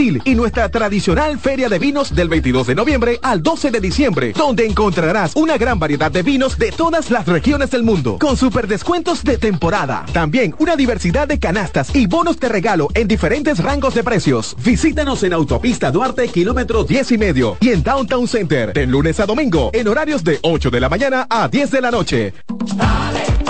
Y nuestra tradicional feria de vinos del 22 de noviembre al 12 de diciembre, donde encontrarás una gran variedad de vinos de todas las regiones del mundo, con super descuentos de temporada. También una diversidad de canastas y bonos de regalo en diferentes rangos de precios. Visítanos en Autopista Duarte, kilómetro 10 y medio, y en Downtown Center, de lunes a domingo, en horarios de 8 de la mañana a 10 de la noche. Dale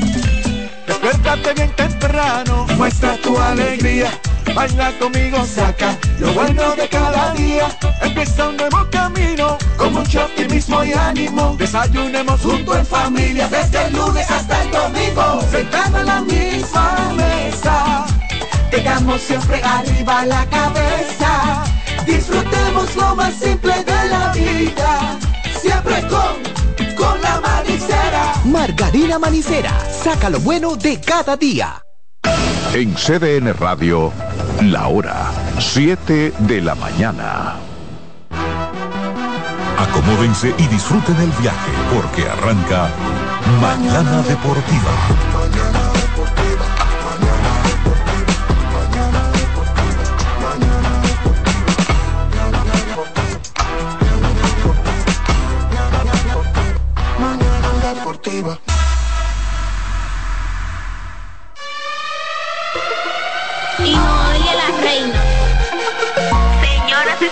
Despiértate bien temprano, muestra tu alegría. Baila conmigo, saca lo bueno de cada día. Empieza un nuevo camino, con mucho optimismo y ánimo. Desayunemos junto en familia, desde el lunes hasta el domingo. Sentado en la misma mesa, tengamos siempre arriba la cabeza. Disfrutemos lo más simple de la vida, siempre con, con la manicera. Margarina Manicera, saca lo bueno de cada día. En CDN Radio, la hora 7 de la mañana. Acomódense y disfruten el viaje porque arranca Mañana Deportiva.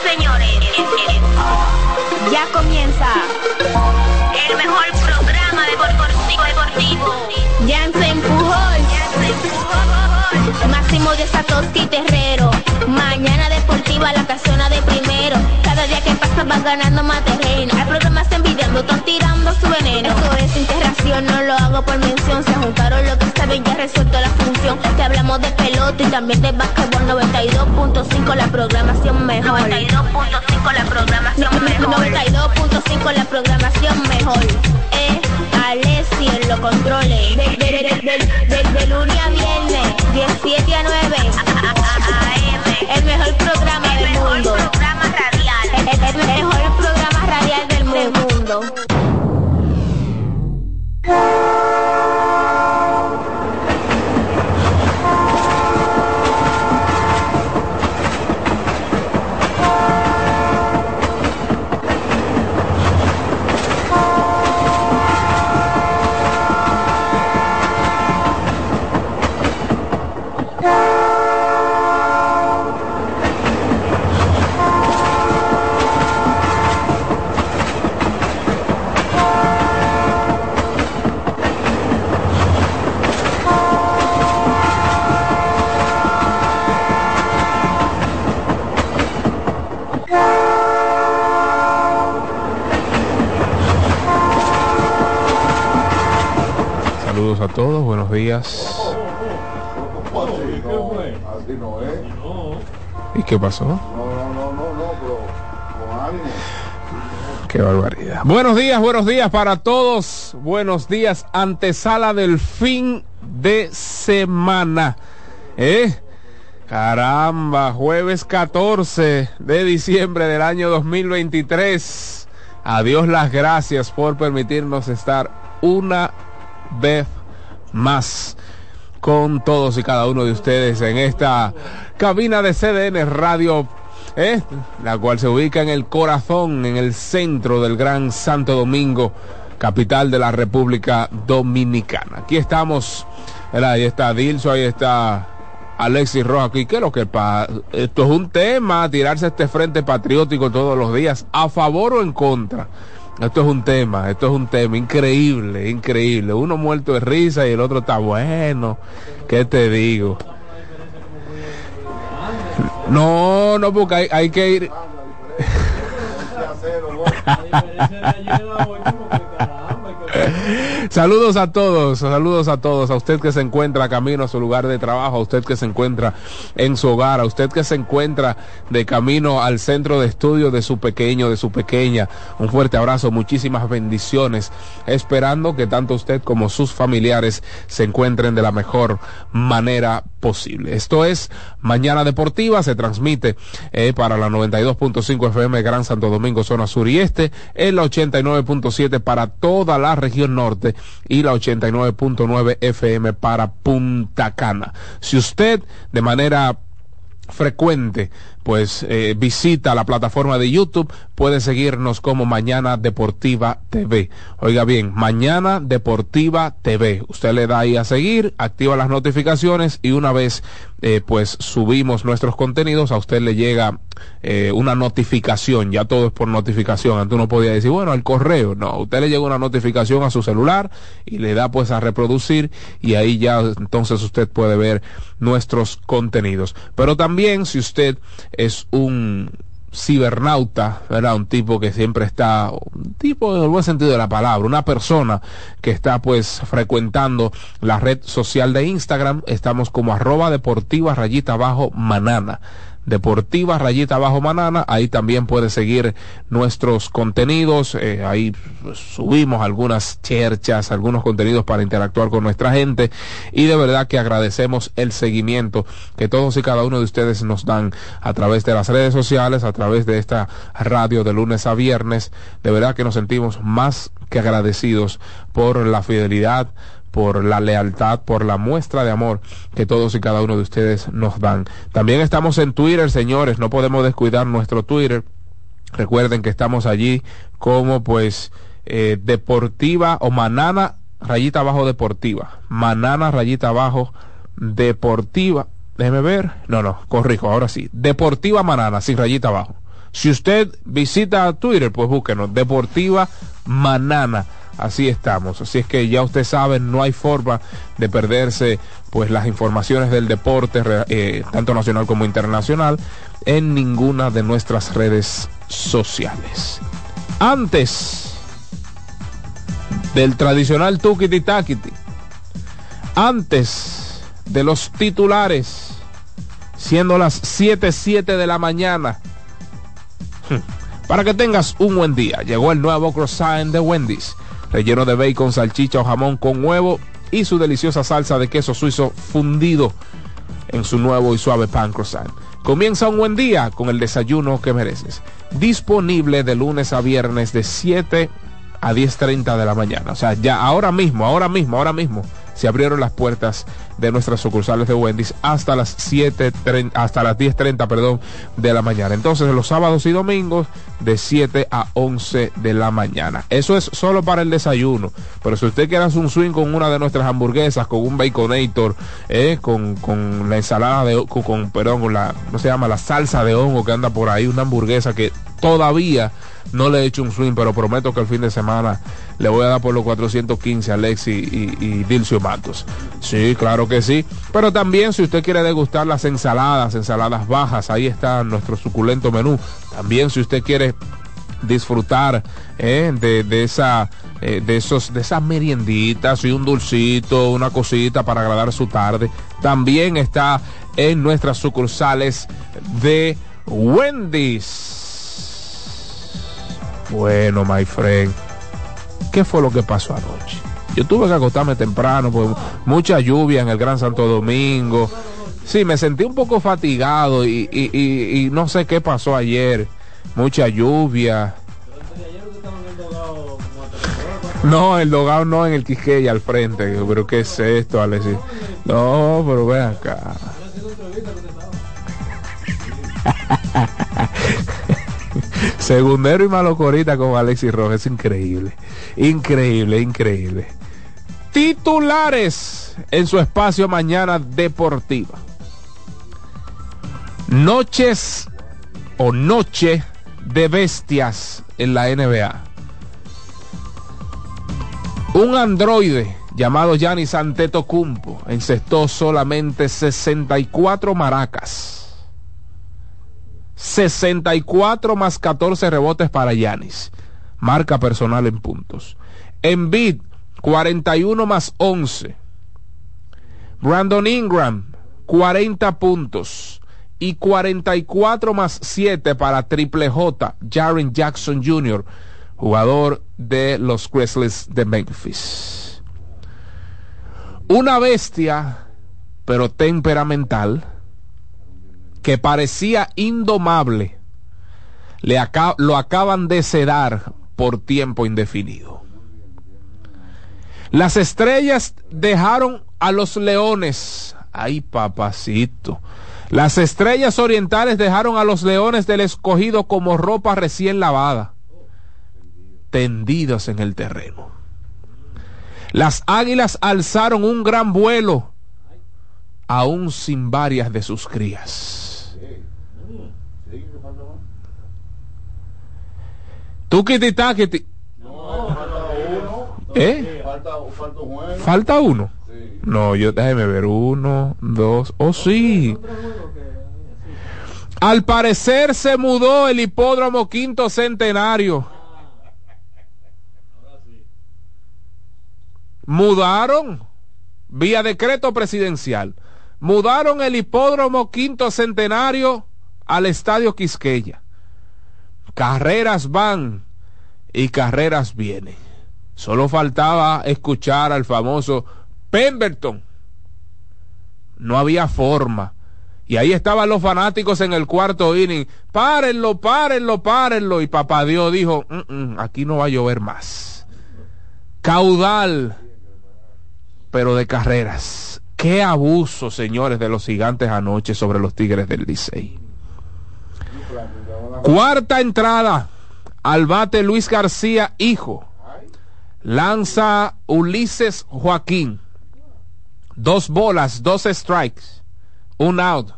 Señores, ya comienza el mejor programa deportivo deportivo. Jansen Pujol, Máximo de Satoshi Terrero. Mañana deportiva la casona de primero. Cada día que pasa vas ganando más terreno. Hay programas envidiando, están tirando su veneno. Esto es integración, no lo hago por mención. Se juntaron lo que ya resuelto la función. Te hablamos de pelota y también de básquetbol 92.5 la programación mejor. 92.5 la programación mejor. 92.5 la programación mejor. Eh, Alessi en los controles. De, de, lunes a viernes, 17 a 9. AM. El mejor programa del mundo. el mejor programa radial del mundo. Saludos a todos, buenos días. ¿Y qué pasó? Qué barbaridad. Buenos días, buenos días para todos. Buenos días, antesala del fin de semana. ¿Eh? Caramba, jueves 14 de diciembre del año 2023. Adiós las gracias por permitirnos estar una vez más con todos y cada uno de ustedes en esta cabina de CDN Radio, ¿eh? la cual se ubica en el corazón, en el centro del Gran Santo Domingo, capital de la República Dominicana. Aquí estamos, ahí está Dilso, ahí está Alexis Rojas. ¿Y qué es lo que pasa? Esto es un tema, tirarse este frente patriótico todos los días, a favor o en contra. Esto es un tema, esto es un tema increíble, increíble. Uno muerto de risa y el otro está bueno. ¿Qué te digo? No, no, porque hay, hay que ir. Saludos a todos, saludos a todos, a usted que se encuentra camino a su lugar de trabajo, a usted que se encuentra en su hogar, a usted que se encuentra de camino al centro de estudio de su pequeño, de su pequeña. Un fuerte abrazo, muchísimas bendiciones, esperando que tanto usted como sus familiares se encuentren de la mejor manera posible. Esto es Mañana Deportiva, se transmite eh, para la 92.5 FM Gran Santo Domingo, zona sur y este, en la 89.7 para toda la región norte y la 89.9 FM para Punta Cana. Si usted de manera frecuente pues eh, visita la plataforma de YouTube, puede seguirnos como Mañana Deportiva TV. Oiga bien, Mañana Deportiva TV. Usted le da ahí a seguir, activa las notificaciones y una vez eh, pues subimos nuestros contenidos, a usted le llega eh, una notificación, ya todo es por notificación. Antes uno podía decir, bueno, el correo, no, usted le llega una notificación a su celular y le da pues a reproducir y ahí ya entonces usted puede ver nuestros contenidos. Pero también si usted es un cibernauta, ¿verdad? Un tipo que siempre está, un tipo en el buen sentido de la palabra, una persona que está pues frecuentando la red social de Instagram, estamos como arroba deportiva rayita abajo manana. Deportiva Rayita Bajo Manana. Ahí también puede seguir nuestros contenidos. Eh, ahí pues, subimos algunas cherchas, algunos contenidos para interactuar con nuestra gente. Y de verdad que agradecemos el seguimiento que todos y cada uno de ustedes nos dan a través de las redes sociales, a través de esta radio de lunes a viernes. De verdad que nos sentimos más que agradecidos por la fidelidad por la lealtad, por la muestra de amor que todos y cada uno de ustedes nos dan. También estamos en Twitter, señores, no podemos descuidar nuestro Twitter. Recuerden que estamos allí como pues eh, deportiva o manana rayita abajo deportiva. Manana rayita abajo deportiva. Déjeme ver. No, no, corrijo, ahora sí. Deportiva Manana, sin rayita abajo. Si usted visita Twitter, pues búsquenos. Deportiva Manana así estamos. Así es que ya usted sabe, no hay forma de perderse pues las informaciones del deporte, eh, tanto nacional como internacional, en ninguna de nuestras redes sociales. Antes del tradicional tukiti takiti, antes de los titulares, siendo las 7:7 de la mañana. Para que tengas un buen día, llegó el nuevo croissant de Wendy's relleno de bacon, salchicha o jamón con huevo y su deliciosa salsa de queso suizo fundido en su nuevo y suave pan croissant. Comienza un buen día con el desayuno que mereces. Disponible de lunes a viernes de 7 a 10.30 de la mañana. O sea, ya ahora mismo, ahora mismo, ahora mismo se abrieron las puertas de nuestras sucursales de Wendy's hasta las 7, hasta las 10.30, perdón, de la mañana. Entonces, los sábados y domingos de 7 a 11 de la mañana. Eso es solo para el desayuno. Pero si usted quiere hacer un swing con una de nuestras hamburguesas, con un baconator, eh, con, con la ensalada de, con, con, perdón, con la, ¿no se llama? La salsa de hongo que anda por ahí, una hamburguesa que todavía no le he hecho un swing, pero prometo que el fin de semana le voy a dar por los 415 a Alexi y, y, Dilcio Matos. Sí, claro que sí. Pero también si usted quiere degustar las ensaladas, ensaladas bajas, ahí está nuestro suculento menú. También si usted quiere disfrutar eh, de, de, esa eh, de esos de esas merienditas y un dulcito una cosita para agradar su tarde también está en nuestras sucursales de Wendy's bueno, my friend, ¿qué fue lo que pasó anoche? Yo tuve que acostarme temprano, pues mucha lluvia en el Gran Santo Domingo. Sí, me sentí un poco fatigado y, y, y, no sé qué pasó ayer. Mucha lluvia. No, el dogado no en el Quisqueya al frente. Pero ¿qué es esto, Alexis? No, pero ven acá. Segundero y Malocorita con Alexis Rojas. Increíble. Increíble, increíble. Titulares en su espacio Mañana Deportiva. Noches o noche de bestias en la NBA. Un androide llamado Giannis Antetokounmpo encestó solamente 64 maracas 64 más 14 rebotes para Yanis. Marca personal en puntos. Embiid 41 más 11. Brandon Ingram, 40 puntos. Y 44 más 7 para Triple J, Jaren Jackson Jr., jugador de los Grizzlies de Memphis. Una bestia, pero temperamental, que parecía indomable, le lo acaban de sedar por tiempo indefinido. Las estrellas dejaron a los leones. Ay, papacito. Las estrellas orientales dejaron a los leones del escogido como ropa recién lavada, tendidos en el terreno. Las águilas alzaron un gran vuelo, aún sin varias de sus crías. Tukiti takiti. ¿Eh? Falta uno. No, yo déjeme ver. Uno, dos. Oh, sí. Al parecer se mudó el hipódromo quinto centenario. Mudaron vía decreto presidencial. Mudaron el hipódromo quinto centenario al estadio Quisqueya. Carreras van y carreras vienen. Solo faltaba escuchar al famoso Pemberton. No había forma. Y ahí estaban los fanáticos en el cuarto inning. Párenlo, párenlo, párenlo. Y papá Dios dijo, mm, mm, aquí no va a llover más. Caudal, pero de carreras. Qué abuso, señores, de los gigantes anoche sobre los Tigres del Licey. Cuarta entrada al bate Luis García, hijo. Lanza Ulises Joaquín. Dos bolas, dos strikes, un out.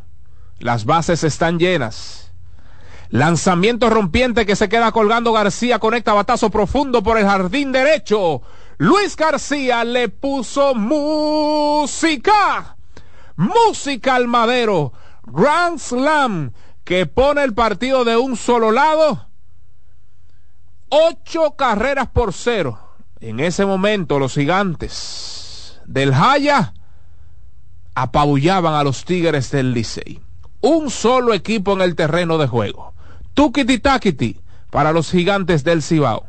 Las bases están llenas. Lanzamiento rompiente que se queda colgando García. Conecta batazo profundo por el jardín derecho. Luis García le puso música. Música al madero. Grand Slam que pone el partido de un solo lado. Ocho carreras por cero. En ese momento los gigantes del Jaya apabullaban a los Tigres del Licey. Un solo equipo en el terreno de juego. Tukiti Takiti para los gigantes del Cibao.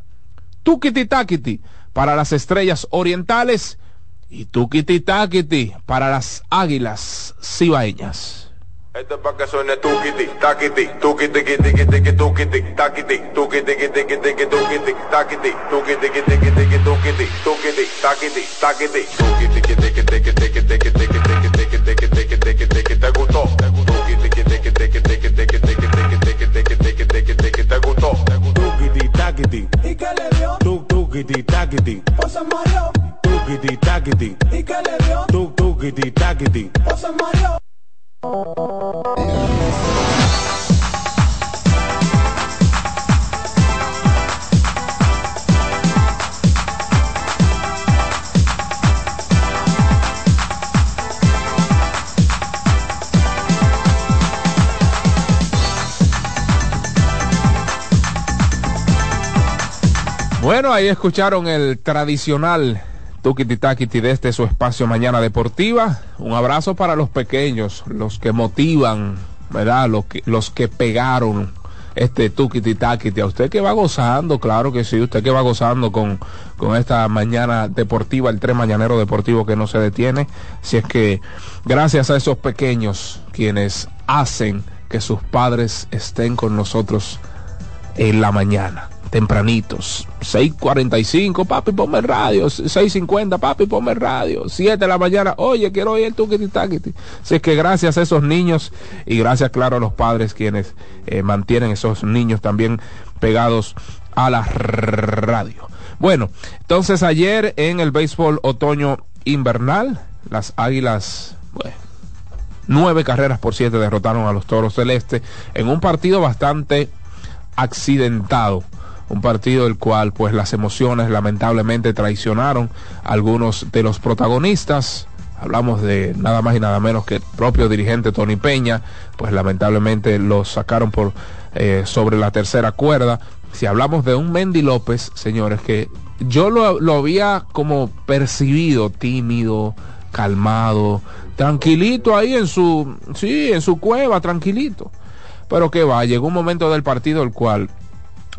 Tukiti Takiti para las estrellas orientales y Tukiti para las águilas cibaeñas. Esto es para que suene tukiti, takiti, tukiti, tiki, tiki, tukiti, takiti, tukiti, tiki, tiki, tukiti, takiti, tukiti, tiki, tiki, tukiti, tukiti, takiti, takiti, tukiti, tiki, tiki, tiki, tiki, tiki, tiki, tiki, tiki, te gustó, tukiti, tiki, tiki, tiki, tiki, tiki, tiki, tiki, tiki, tiki, tiki, tiki, te gustó, tukiti, takiti, ¿y qué le dio? Tuk, tukiti, takiti, o se mareó, tukiti, takiti, ¿y qué le dio? Tuk, tukiti, takiti, o se mareó. Bueno, ahí escucharon el tradicional Tukiti Takiti de este su espacio Mañana Deportiva. Un abrazo para los pequeños, los que motivan, ¿verdad? Los que, los que pegaron este Tukiti Takiti. A usted que va gozando, claro que sí, usted que va gozando con, con esta Mañana Deportiva, el tren mañanero deportivo que no se detiene. Si es que gracias a esos pequeños quienes hacen que sus padres estén con nosotros en la mañana tempranitos. 6.45, papi, ponme el radio. 6.50, papi, ponme el radio. 7 de la mañana, oye, quiero oír el tuquiti taquiti. Así que gracias a esos niños y gracias, claro, a los padres quienes eh, mantienen esos niños también pegados a la radio. Bueno, entonces ayer en el béisbol otoño invernal, las águilas, bueno, nueve carreras por siete derrotaron a los toros celeste en un partido bastante accidentado un partido el cual pues las emociones lamentablemente traicionaron a algunos de los protagonistas. Hablamos de nada más y nada menos que el propio dirigente Tony Peña, pues lamentablemente lo sacaron por eh, sobre la tercera cuerda. Si hablamos de un Mendy López, señores, que yo lo, lo había como percibido tímido, calmado, tranquilito ahí en su, sí, en su cueva, tranquilito. Pero que va, llegó un momento del partido el cual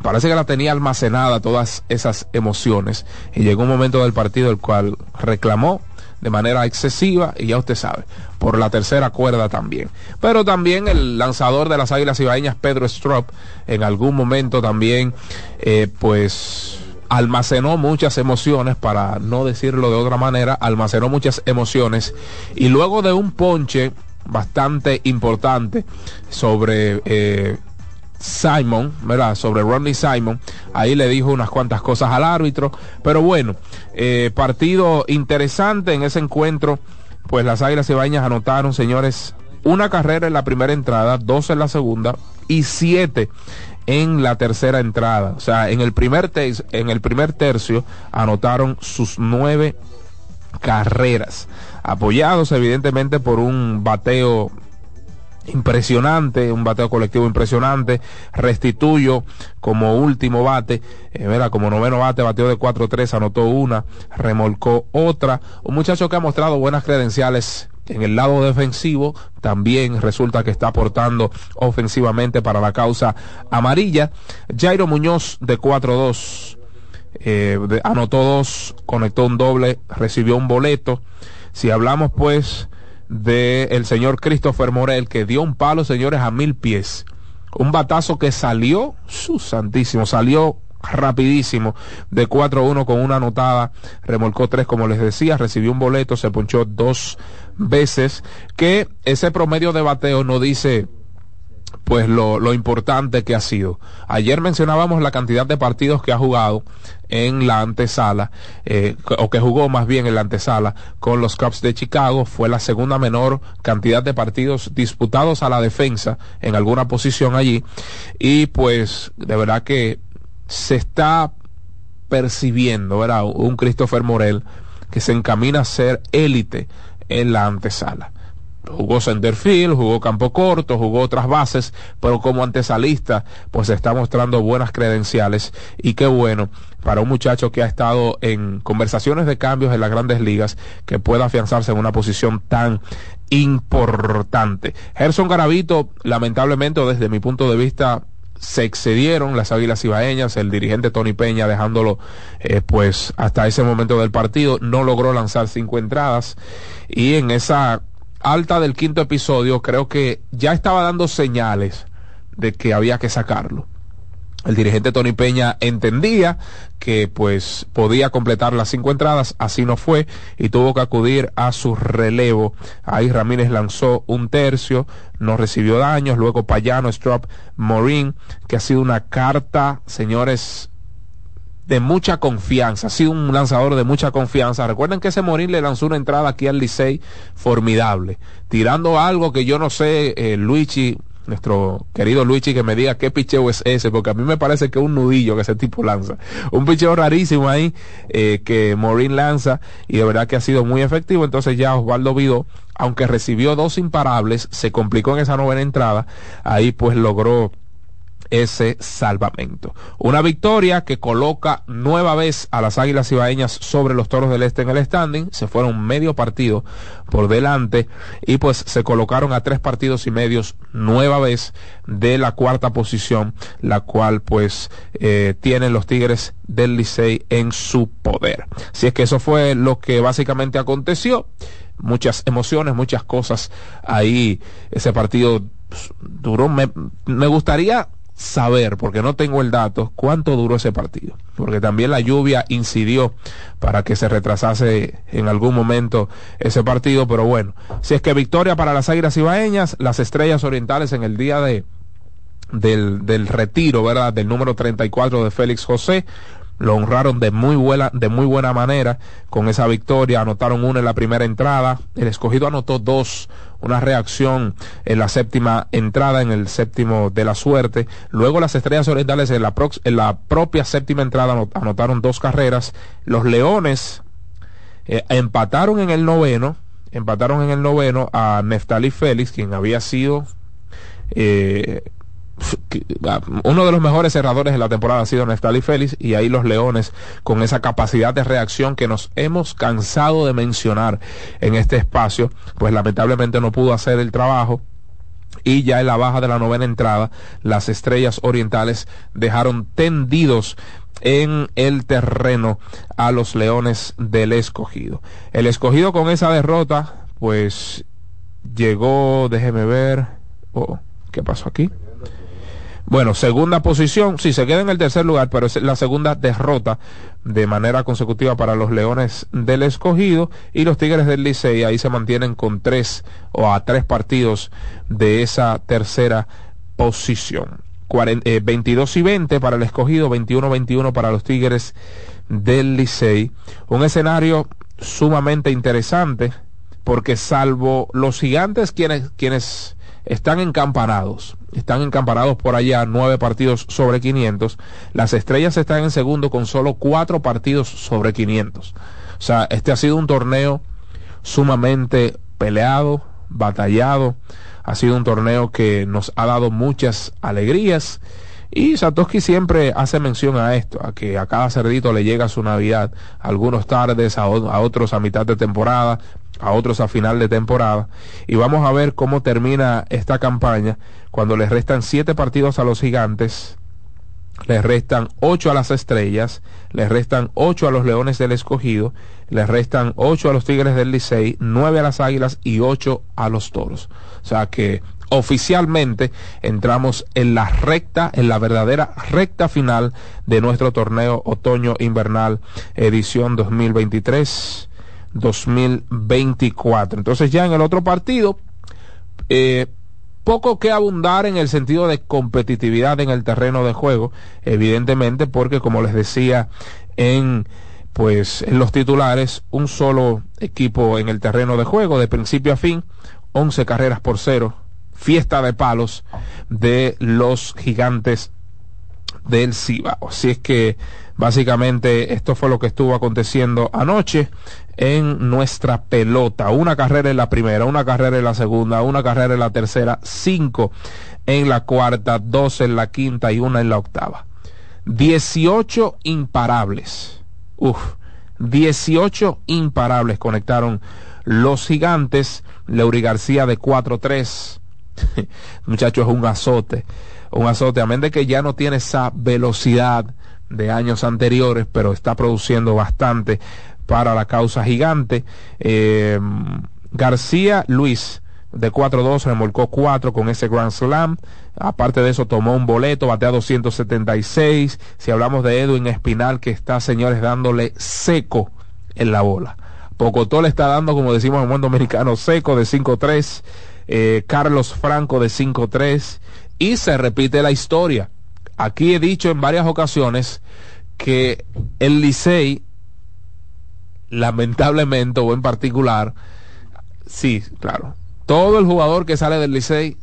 parece que la tenía almacenada todas esas emociones y llegó un momento del partido el cual reclamó de manera excesiva y ya usted sabe, por la tercera cuerda también. Pero también el lanzador de las Águilas Ibaeñas, Pedro Strop, en algún momento también, eh, pues almacenó muchas emociones, para no decirlo de otra manera, almacenó muchas emociones y luego de un ponche bastante importante sobre eh, Simon, ¿verdad? Sobre Ronnie Simon. Ahí le dijo unas cuantas cosas al árbitro. Pero bueno, eh, partido interesante en ese encuentro. Pues las Águilas Ibañas anotaron, señores, una carrera en la primera entrada, dos en la segunda y siete en la tercera entrada. O sea, en el primer, en el primer tercio anotaron sus nueve carreras, apoyados evidentemente por un bateo impresionante, un bateo colectivo impresionante, restituyo como último bate, eh, como noveno bate, bateó de 4-3, anotó una, remolcó otra, un muchacho que ha mostrado buenas credenciales en el lado defensivo, también resulta que está aportando ofensivamente para la causa amarilla. Jairo Muñoz de 4-2, eh, anotó dos, conectó un doble, recibió un boleto. Si hablamos pues del el señor Christopher Morel, que dio un palo, señores, a mil pies. Un batazo que salió, su santísimo, salió rapidísimo de 4-1 con una anotada, remolcó tres como les decía, recibió un boleto, se ponchó dos veces, que ese promedio de bateo no dice pues lo, lo, importante que ha sido. Ayer mencionábamos la cantidad de partidos que ha jugado en la antesala, eh, o que jugó más bien en la antesala con los Cubs de Chicago. Fue la segunda menor cantidad de partidos disputados a la defensa en alguna posición allí. Y pues de verdad que se está percibiendo, ¿verdad? Un Christopher Morel que se encamina a ser élite en la antesala jugó centerfield, jugó campo corto, jugó otras bases, pero como antesalista, pues está mostrando buenas credenciales. Y qué bueno para un muchacho que ha estado en conversaciones de cambios en las grandes ligas que pueda afianzarse en una posición tan importante. Gerson Garavito, lamentablemente, desde mi punto de vista, se excedieron las Águilas Ibaeñas, el dirigente Tony Peña dejándolo eh, pues hasta ese momento del partido, no logró lanzar cinco entradas. Y en esa alta del quinto episodio, creo que ya estaba dando señales de que había que sacarlo. El dirigente Tony Peña entendía que pues podía completar las cinco entradas, así no fue y tuvo que acudir a su relevo. Ahí Ramírez lanzó un tercio, no recibió daños, luego Payano, Strop, Morín, que ha sido una carta, señores, de mucha confianza, ha sido un lanzador de mucha confianza. Recuerden que ese Morín le lanzó una entrada aquí al Licey formidable, tirando algo que yo no sé, eh, Luigi, nuestro querido Luigi, que me diga qué picheo es ese, porque a mí me parece que es un nudillo que ese tipo lanza. Un picheo rarísimo ahí eh, que Morín lanza y de verdad que ha sido muy efectivo. Entonces ya Osvaldo Vido, aunque recibió dos imparables, se complicó en esa novena entrada, ahí pues logró ese salvamento. Una victoria que coloca nueva vez a las Águilas Ibaeñas sobre los Toros del Este en el standing. Se fueron medio partido por delante y pues se colocaron a tres partidos y medios nueva vez de la cuarta posición, la cual pues eh, tienen los Tigres del Licey en su poder. Si es que eso fue lo que básicamente aconteció. Muchas emociones, muchas cosas ahí. Ese partido pues, duró. Me, me gustaría saber, porque no tengo el dato, cuánto duró ese partido. Porque también la lluvia incidió para que se retrasase en algún momento ese partido. Pero bueno, si es que victoria para las Águilas Ibaeñas, las Estrellas Orientales en el día de del, del retiro, ¿verdad? Del número 34 de Félix José lo honraron de muy buena, de muy buena manera con esa victoria, anotaron una en la primera entrada, el escogido anotó dos, una reacción en la séptima entrada, en el séptimo de la suerte, luego las estrellas orientales en la, propia séptima entrada anotaron dos carreras, los leones eh, empataron en el noveno, empataron en el noveno a Neftali Félix, quien había sido eh, uno de los mejores cerradores de la temporada ha sido Neftali Félix y ahí los Leones con esa capacidad de reacción que nos hemos cansado de mencionar en este espacio, pues lamentablemente no pudo hacer el trabajo y ya en la baja de la novena entrada las estrellas orientales dejaron tendidos en el terreno a los leones del escogido. El escogido con esa derrota pues llegó, déjeme ver, oh, ¿qué pasó aquí? Bueno, segunda posición, sí, se queda en el tercer lugar, pero es la segunda derrota de manera consecutiva para los Leones del Escogido y los Tigres del Licey ahí se mantienen con tres o a tres partidos de esa tercera posición. 22 eh, y 20 para el Escogido, 21-21 para los Tigres del Licey. Un escenario sumamente interesante porque salvo los gigantes quienes, quienes están encampanados, están encampanados por allá nueve partidos sobre 500, las estrellas están en segundo con solo cuatro partidos sobre 500. O sea, este ha sido un torneo sumamente peleado, batallado, ha sido un torneo que nos ha dado muchas alegrías. Y Satoshi siempre hace mención a esto, a que a cada cerdito le llega su Navidad, algunos tardes, a, a otros a mitad de temporada, a otros a final de temporada. Y vamos a ver cómo termina esta campaña cuando les restan siete partidos a los gigantes, les restan ocho a las estrellas, les restan ocho a los leones del escogido, les restan ocho a los tigres del Licey, nueve a las águilas y ocho a los toros. O sea que oficialmente entramos en la recta, en la verdadera recta final de nuestro torneo otoño invernal edición 2023 2024. Entonces ya en el otro partido, eh, poco que abundar en el sentido de competitividad en el terreno de juego, evidentemente porque como les decía en pues en los titulares, un solo equipo en el terreno de juego de principio a fin, 11 carreras por cero, fiesta de palos de los gigantes del Cibao. Así es que básicamente esto fue lo que estuvo aconteciendo anoche en nuestra pelota. Una carrera en la primera, una carrera en la segunda, una carrera en la tercera, cinco en la cuarta, dos en la quinta y una en la octava. Dieciocho imparables. Uf, dieciocho imparables conectaron los gigantes. Leury García de 4-3. Muchachos, es un azote. Un azote, a menos de que ya no tiene esa velocidad de años anteriores, pero está produciendo bastante para la causa gigante. Eh, García Luis de 4-2 remolcó 4 con ese Grand Slam. Aparte de eso tomó un boleto, batea 276. Si hablamos de Edwin Espinal que está, señores, dándole seco en la bola. Pocotó le está dando, como decimos en buen dominicano, seco de 5-3. Eh, Carlos Franco de 5-3. Y se repite la historia. Aquí he dicho en varias ocasiones que el Licey lamentablemente o en particular, sí, claro, todo el jugador que sale del Licey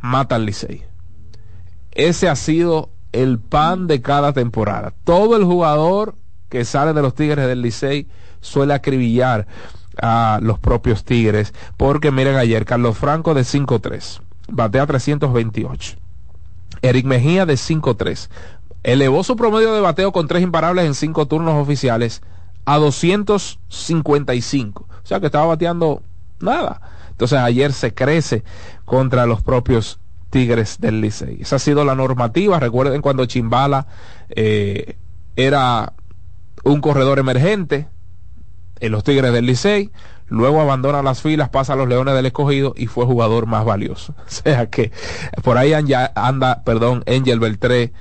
mata al Licey. Ese ha sido el pan de cada temporada. Todo el jugador que sale de los Tigres del Licey suele acribillar a los propios Tigres, porque miren ayer, Carlos Franco de 5-3, batea 328. Eric Mejía de 5-3. Elevó su promedio de bateo con tres imparables en cinco turnos oficiales a 255. O sea que estaba bateando nada. Entonces ayer se crece contra los propios Tigres del Licey. Esa ha sido la normativa. Recuerden cuando Chimbala eh, era un corredor emergente en los Tigres del Licey. Luego abandona las filas, pasa a los Leones del Escogido y fue jugador más valioso. O sea que por ahí anda, anda perdón, Angel Beltré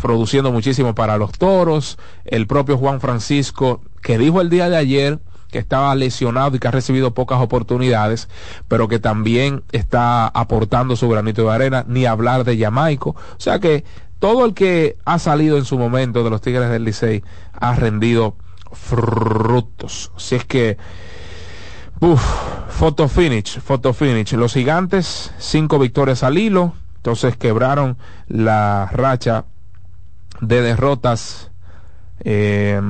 produciendo muchísimo para los toros. El propio Juan Francisco, que dijo el día de ayer que estaba lesionado y que ha recibido pocas oportunidades, pero que también está aportando su granito de arena, ni hablar de Jamaico. O sea que todo el que ha salido en su momento de los Tigres del Licey ha rendido frutos. Si es que, uff, photo finish, photo finish. Los gigantes, cinco victorias al hilo, entonces quebraron la racha de derrotas. Eh,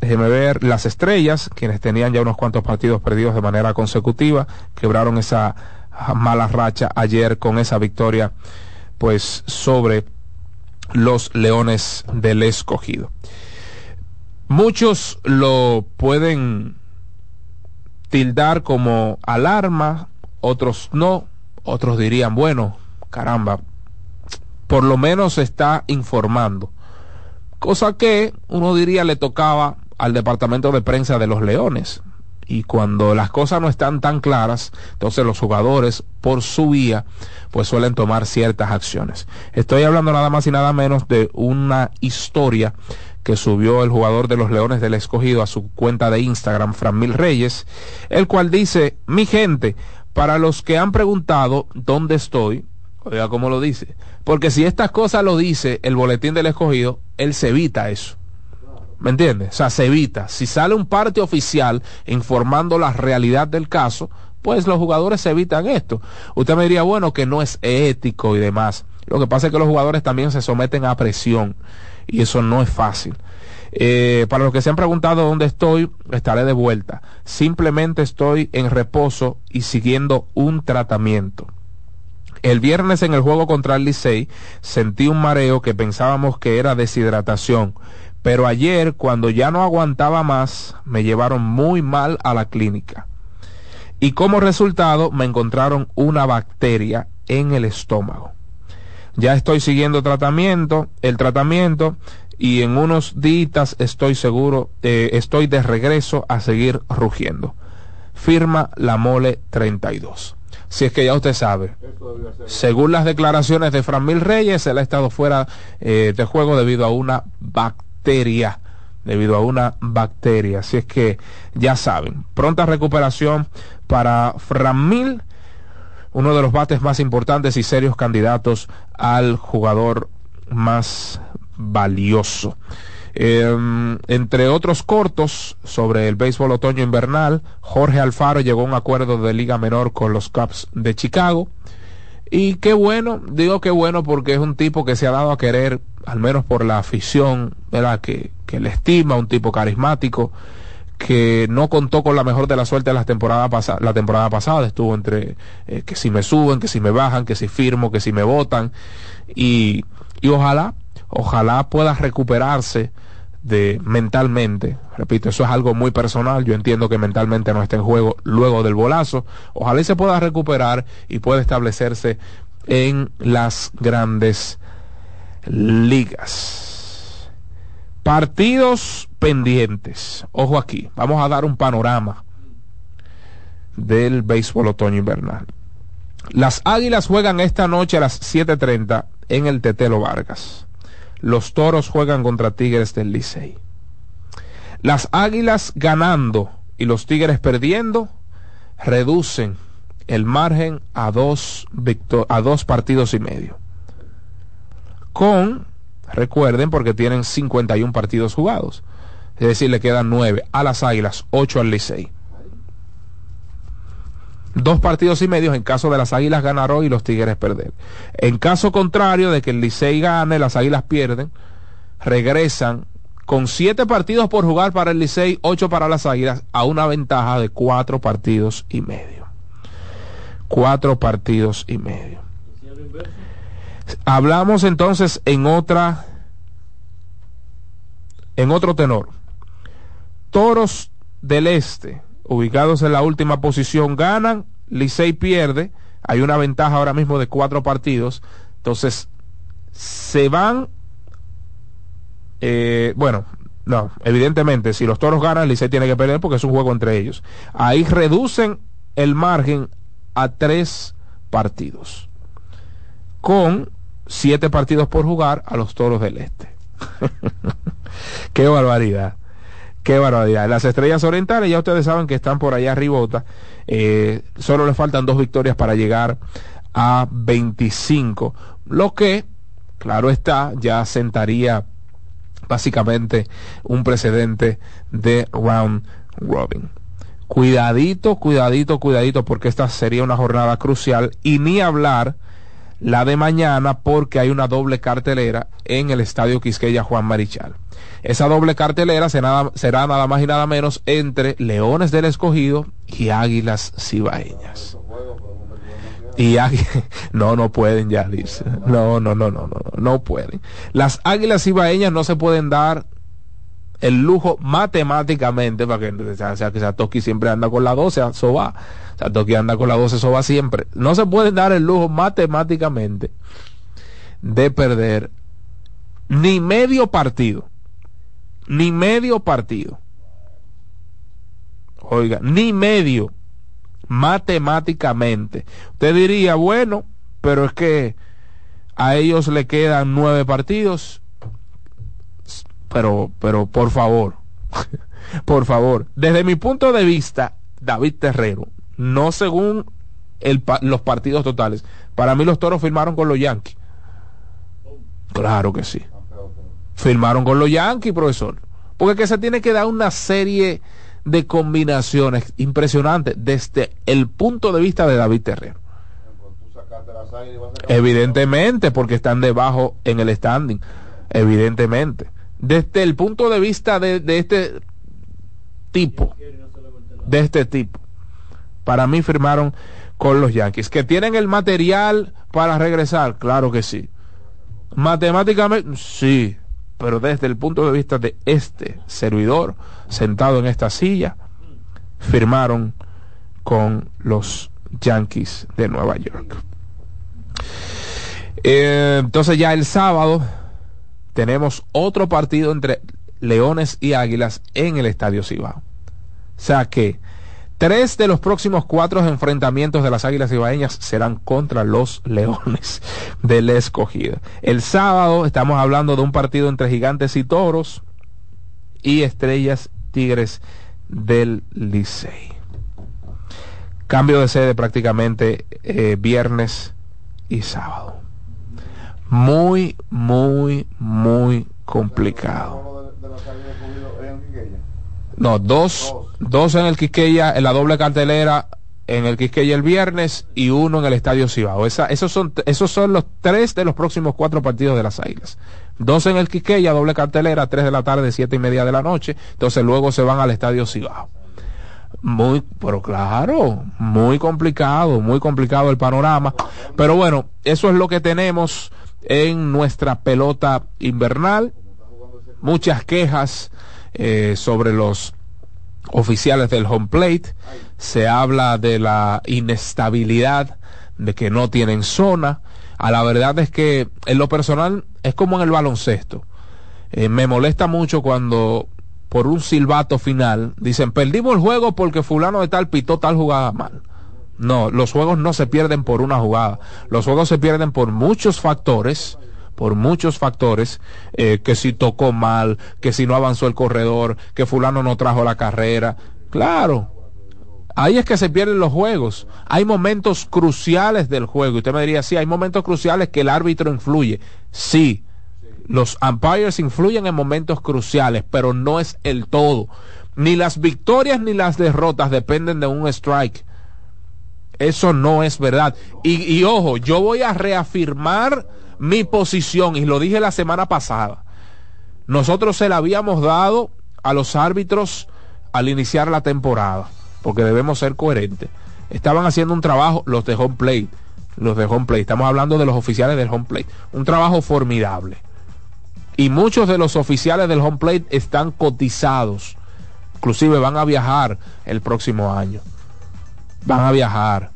déjeme ver, las estrellas, quienes tenían ya unos cuantos partidos perdidos de manera consecutiva, quebraron esa mala racha ayer con esa victoria pues sobre los Leones del Escogido. Muchos lo pueden tildar como alarma, otros no, otros dirían, bueno, caramba, por lo menos se está informando. Cosa que uno diría le tocaba al departamento de prensa de los Leones. Y cuando las cosas no están tan claras, entonces los jugadores por su vía pues suelen tomar ciertas acciones. Estoy hablando nada más y nada menos de una historia que subió el jugador de los Leones del Escogido a su cuenta de Instagram, Fran Mil Reyes, el cual dice, mi gente, para los que han preguntado dónde estoy, oiga cómo lo dice, porque si estas cosas lo dice el boletín del Escogido, él se evita eso. ¿Me entiendes? O sea, se evita. Si sale un parte oficial informando la realidad del caso, pues los jugadores se evitan esto. Usted me diría, bueno, que no es ético y demás. Lo que pasa es que los jugadores también se someten a presión y eso no es fácil. Eh, para los que se han preguntado dónde estoy, estaré de vuelta. Simplemente estoy en reposo y siguiendo un tratamiento. El viernes en el juego contra el Licey sentí un mareo que pensábamos que era deshidratación, pero ayer, cuando ya no aguantaba más, me llevaron muy mal a la clínica. Y como resultado me encontraron una bacteria en el estómago. Ya estoy siguiendo tratamiento, el tratamiento, y en unos días estoy seguro, eh, estoy de regreso a seguir rugiendo. Firma la mole 32. Si es que ya usted sabe, según las declaraciones de Fran Mil Reyes, él ha estado fuera eh, de juego debido a una bacteria debido a una bacteria. Así es que ya saben, pronta recuperación para Framil, uno de los bates más importantes y serios candidatos al jugador más valioso. Em, entre otros cortos sobre el béisbol otoño invernal, Jorge Alfaro llegó a un acuerdo de liga menor con los Cubs de Chicago. Y qué bueno, digo qué bueno porque es un tipo que se ha dado a querer al menos por la afición, ¿verdad? Que, que le estima, un tipo carismático, que no contó con la mejor de la suerte la temporada, la temporada pasada, estuvo entre eh, que si me suben, que si me bajan, que si firmo, que si me votan, y, y ojalá, ojalá pueda recuperarse de mentalmente, repito, eso es algo muy personal, yo entiendo que mentalmente no está en juego luego del bolazo, ojalá se pueda recuperar y pueda establecerse en las grandes ligas. Partidos pendientes. Ojo aquí, vamos a dar un panorama del béisbol otoño invernal. Las Águilas juegan esta noche a las 7:30 en el Tetelo Vargas. Los Toros juegan contra Tigres del Licey. Las Águilas ganando y los Tigres perdiendo reducen el margen a dos, a dos partidos y medio con, recuerden, porque tienen 51 partidos jugados. Es decir, le quedan 9 a las Águilas, 8 al Licey. Dos partidos y medio en caso de las Águilas ganar hoy y los Tigres perder. En caso contrario de que el Licey gane, las Águilas pierden, regresan con 7 partidos por jugar para el Licey, 8 para las Águilas, a una ventaja de 4 partidos y medio. 4 partidos y medio. Hablamos entonces en otra, en otro tenor. Toros del Este, ubicados en la última posición, ganan, Licey pierde, hay una ventaja ahora mismo de cuatro partidos, entonces se van, eh, bueno, no, evidentemente, si los toros ganan, Licey tiene que perder porque es un juego entre ellos. Ahí reducen el margen a tres partidos. Con siete partidos por jugar a los Toros del Este. Qué barbaridad. Qué barbaridad. Las estrellas orientales ya ustedes saben que están por allá arribota. Eh, solo le faltan dos victorias para llegar a 25. Lo que, claro está, ya sentaría básicamente un precedente de round robin. Cuidadito, cuidadito, cuidadito, porque esta sería una jornada crucial y ni hablar la de mañana porque hay una doble cartelera en el Estadio Quisqueya Juan Marichal. Esa doble cartelera será, nada más y nada menos entre Leones del Escogido y Águilas Cibaeñas. Y no, no pueden ya, dice. No, no, no, no, no, no pueden. Las águilas ibaeñas no se pueden dar el lujo matemáticamente, para que, sea, que Satoki siempre anda con la 12, eso va. Satoki anda con la 12, eso va siempre. No se pueden dar el lujo matemáticamente de perder ni medio partido. Ni medio partido. Oiga, ni medio matemáticamente. Usted diría, bueno, pero es que a ellos le quedan nueve partidos. Pero, pero por favor, por favor, desde mi punto de vista, David Terrero, no según el, los partidos totales. Para mí los toros firmaron con los Yankees. Claro que sí. Firmaron con los Yankees, profesor. Porque que se tiene que dar una serie de combinaciones impresionantes desde el punto de vista de David Terrero. Evidentemente, porque están debajo en el standing. Evidentemente. Desde el punto de vista de, este tipo. De este tipo. Para mí firmaron con los Yankees. ¿Que tienen el material para regresar? Claro que sí. Matemáticamente, sí pero desde el punto de vista de este servidor sentado en esta silla, firmaron con los Yankees de Nueva York. Eh, entonces ya el sábado tenemos otro partido entre Leones y Águilas en el Estadio Cibao. O sea que Tres de los próximos cuatro enfrentamientos de las Águilas Ibaeñas serán contra los Leones del Escogido. El sábado estamos hablando de un partido entre Gigantes y Toros y Estrellas Tigres del Licey. Cambio de sede prácticamente eh, viernes y sábado. Muy, muy, muy complicado. No, dos, dos en el Quisqueya, en la doble cartelera, en el Quisqueya el viernes y uno en el Estadio Cibao. Esa, esos, son, esos son los tres de los próximos cuatro partidos de las Águilas. Dos en el Quisqueya, doble cartelera, tres de la tarde, siete y media de la noche. Entonces luego se van al Estadio Cibao. Muy, pero claro, muy complicado, muy complicado el panorama. Pero bueno, eso es lo que tenemos en nuestra pelota invernal. Muchas quejas eh, sobre los oficiales del home plate, se habla de la inestabilidad, de que no tienen zona. A la verdad es que en lo personal es como en el baloncesto. Eh, me molesta mucho cuando por un silbato final dicen perdimos el juego porque fulano de tal pitó tal jugada mal. No, los juegos no se pierden por una jugada. Los juegos se pierden por muchos factores por muchos factores, eh, que si tocó mal, que si no avanzó el corredor, que fulano no trajo la carrera. Claro, ahí es que se pierden los juegos. Hay momentos cruciales del juego. Usted me diría, sí, hay momentos cruciales que el árbitro influye. Sí, los umpires influyen en momentos cruciales, pero no es el todo. Ni las victorias ni las derrotas dependen de un strike. Eso no es verdad. Y, y ojo, yo voy a reafirmar mi posición, y lo dije la semana pasada, nosotros se la habíamos dado a los árbitros al iniciar la temporada, porque debemos ser coherentes. Estaban haciendo un trabajo, los de home plate, los de home plate, estamos hablando de los oficiales del home plate, un trabajo formidable. Y muchos de los oficiales del home plate están cotizados, inclusive van a viajar el próximo año. Van a viajar.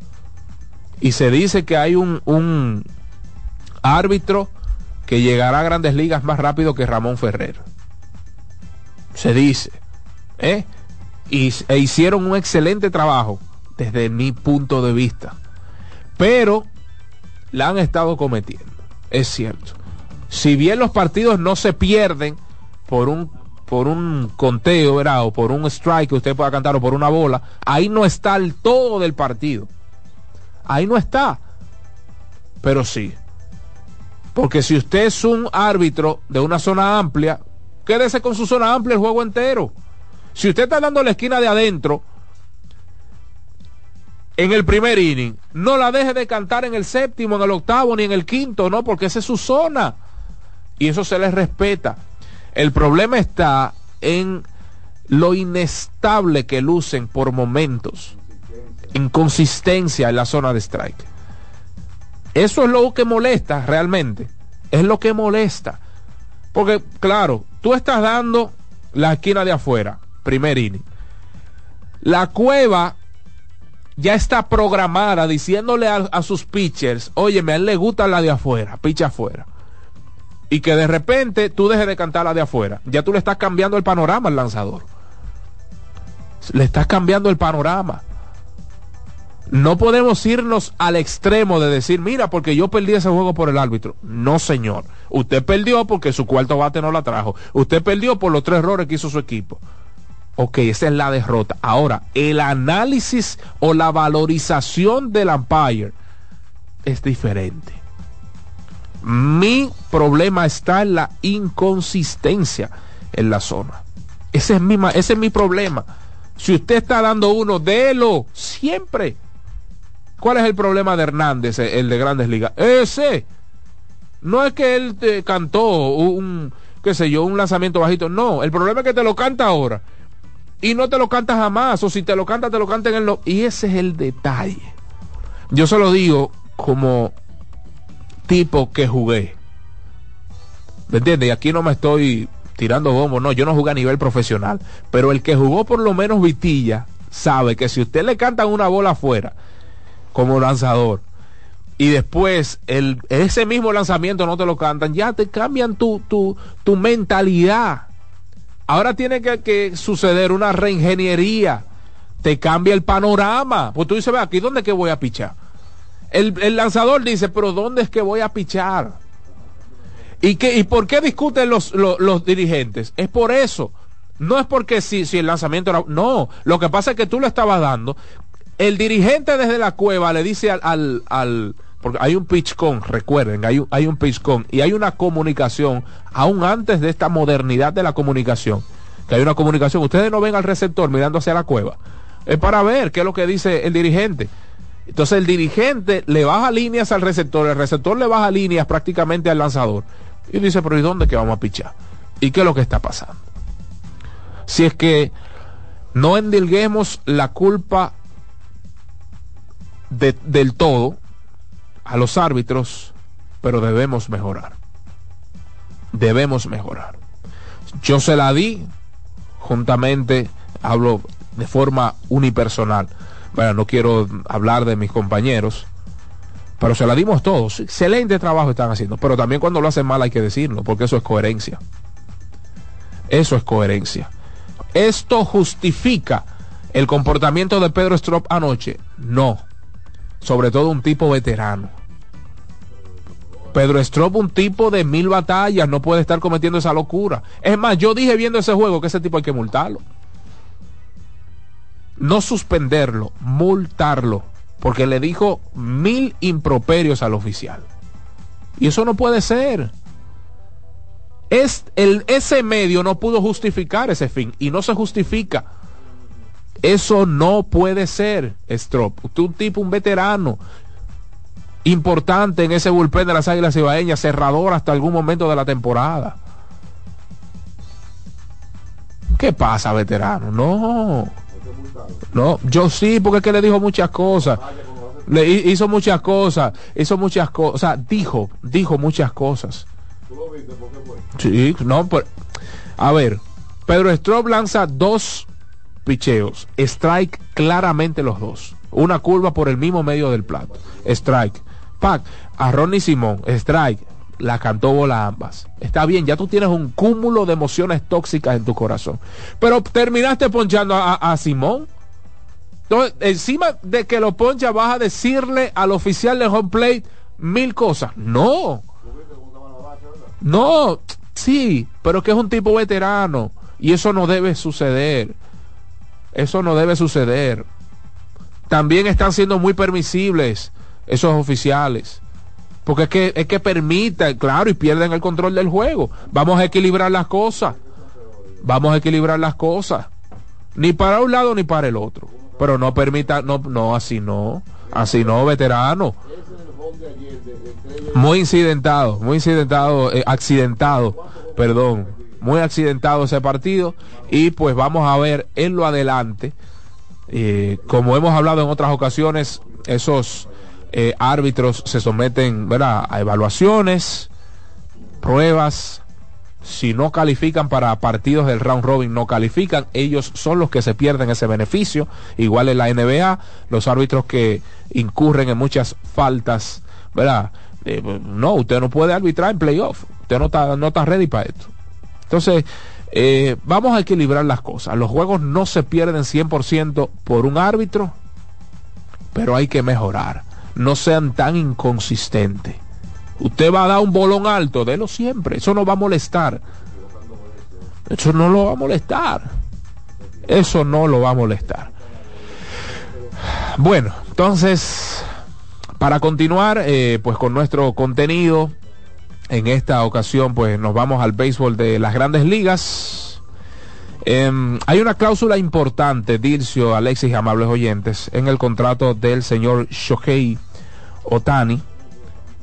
Y se dice que hay un, árbitro que llegará a grandes ligas más rápido que Ramón Ferrer. Se dice. ¿eh? Y, e hicieron un excelente trabajo desde mi punto de vista. Pero la han estado cometiendo. Es cierto. Si bien los partidos no se pierden por un por un conteo, ¿verdad? O por un strike que usted pueda cantar o por una bola, ahí no está el todo del partido. Ahí no está. Pero sí, porque si usted es un árbitro de una zona amplia, quédese con su zona amplia el juego entero. Si usted está dando la esquina de adentro, en el primer inning, no la deje de cantar en el séptimo, en el octavo, ni en el quinto, no, porque esa es su zona. Y eso se les respeta. El problema está en lo inestable que lucen por momentos. Inconsistencia en la zona de strike. Eso es lo que molesta realmente. Es lo que molesta. Porque, claro, tú estás dando la esquina de afuera, primer inning. La cueva ya está programada diciéndole a, sus pitchers, oye, a él le gusta la de afuera, picha afuera. Y que de repente tú dejes de cantar la de afuera. Ya tú le estás cambiando el panorama al lanzador. Le estás cambiando el panorama. No podemos irnos al extremo de decir, mira, porque yo perdí ese juego por el árbitro. No, señor. Usted perdió porque su cuarto bate no la trajo. Usted perdió por los tres errores que hizo su equipo. Ok, esa es la derrota. Ahora, el análisis o la valorización del umpire es diferente. Mi problema está en la inconsistencia en la zona. Ese es mi, ese es mi problema. Si usted está dando uno, délo siempre. ¿Cuál es el problema de Hernández, el de Grandes Ligas? Ese. No es que él te cantó un, qué sé yo, un lanzamiento bajito. No, el problema es que te lo canta ahora. Y no te lo canta jamás. O si te lo canta, te lo canta en el... Y ese es el detalle. Yo se lo digo como tipo que jugué. ¿Me entiendes? Y aquí no me estoy tirando bombo, no, yo no jugué a nivel profesional. Pero el que jugó por lo menos Vitilla sabe que si usted le canta una bola afuera como lanzador y después el, ese mismo lanzamiento no te lo cantan, ya te cambian tu, tu, tu mentalidad. Ahora tiene que, suceder una reingeniería. Te cambia el panorama. Pues tú dices, ve aquí, ¿dónde que voy a pichar? El, el, lanzador dice, pero ¿dónde es que voy a pichar? ¿Y, y por qué discuten los, los, dirigentes? Es por eso. No es porque si, si el lanzamiento era... No, lo que pasa es que tú lo estabas dando el dirigente desde la cueva le dice al, al, porque hay un pitch con, recuerden, hay un, hay un pitch con y hay una comunicación, aún antes de esta modernidad de la comunicación, que hay una comunicación, ustedes no ven al receptor mirando hacia la cueva, es para ver qué es lo que dice el dirigente. Entonces el dirigente le baja líneas al receptor, el receptor le baja líneas prácticamente al lanzador. Y dice, pero ¿y dónde que vamos a pichar? ¿Y qué es lo que está pasando? Si es que no endilguemos la culpa del todo a los árbitros, pero debemos mejorar. Debemos mejorar. Yo se la di juntamente, hablo de forma unipersonal. Bueno, no quiero hablar de mis compañeros, pero se la dimos todos. Excelente trabajo están haciendo, pero también cuando lo hacen mal hay que decirlo, porque eso es coherencia. Eso es coherencia. ¿Esto justifica el comportamiento de Pedro Strop anoche? No sobre todo un tipo veterano. Pedro Strop, un tipo de mil batallas, no puede estar cometiendo esa locura. Es más, yo dije viendo ese juego que ese tipo hay que multarlo. No suspenderlo, multarlo, porque le dijo mil improperios al oficial. Y eso no puede ser. Es el, ese medio no pudo justificar ese fin y no se justifica. Eso no puede ser, Strop. Usted un tipo, un veterano importante en ese bullpen de las Águilas Ibaeñas, cerrador hasta algún momento de la temporada. ¿Qué pasa, veterano? No. No, yo sí, porque es que le dijo muchas cosas. Le hizo muchas cosas, hizo muchas cosas, o sea, dijo, dijo muchas cosas. Sí, no, a ver, Pedro Strop lanza dos picheos. Strike claramente los dos. Una curva por el mismo medio del plato. Strike. Pac. A Ronnie Simón. Strike. La cantó bola ambas. Está bien, ya tú tienes un cúmulo de emociones tóxicas en tu corazón. Pero terminaste ponchando a, Simón. Entonces, encima de que lo poncha, vas a decirle al oficial de home plate mil cosas. No. No, sí, pero que es un tipo veterano. Y eso no debe suceder. Eso no debe suceder. También están siendo muy permisibles esos oficiales. Porque es que, es que permiten, claro, y pierden el control del juego. Vamos a equilibrar las cosas. Vamos a equilibrar las cosas. Ni para un lado ni para el otro. Pero no permita, no, no, así no. Así no, veterano. Muy incidentado, muy incidentado, eh, accidentado, perdón muy accidentado ese partido y pues vamos a ver en lo adelante, eh, como hemos hablado en otras ocasiones, esos eh, árbitros se someten a evaluaciones, pruebas. Si no califican para partidos del round robin, no califican. Ellos son los que se pierden ese beneficio. Igual en la NBA, los árbitros que incurren en muchas faltas, ¿verdad? Eh, no, usted no puede arbitrar en playoff. Usted no está, no está ready para esto. Entonces, eh, vamos a equilibrar las cosas. Los juegos no se pierden 100% por un árbitro, pero hay que mejorar. No sean tan inconsistentes. Usted va a dar un bolón alto, délo siempre. Eso no va a molestar. Eso no lo va a molestar. Eso no lo va a molestar. Bueno, entonces, para continuar, eh, pues con nuestro contenido, en esta ocasión, pues nos vamos al béisbol de las grandes ligas. Em, hay una cláusula importante, Dircio, Alexis amables oyentes, en el contrato del señor Shohei Otani.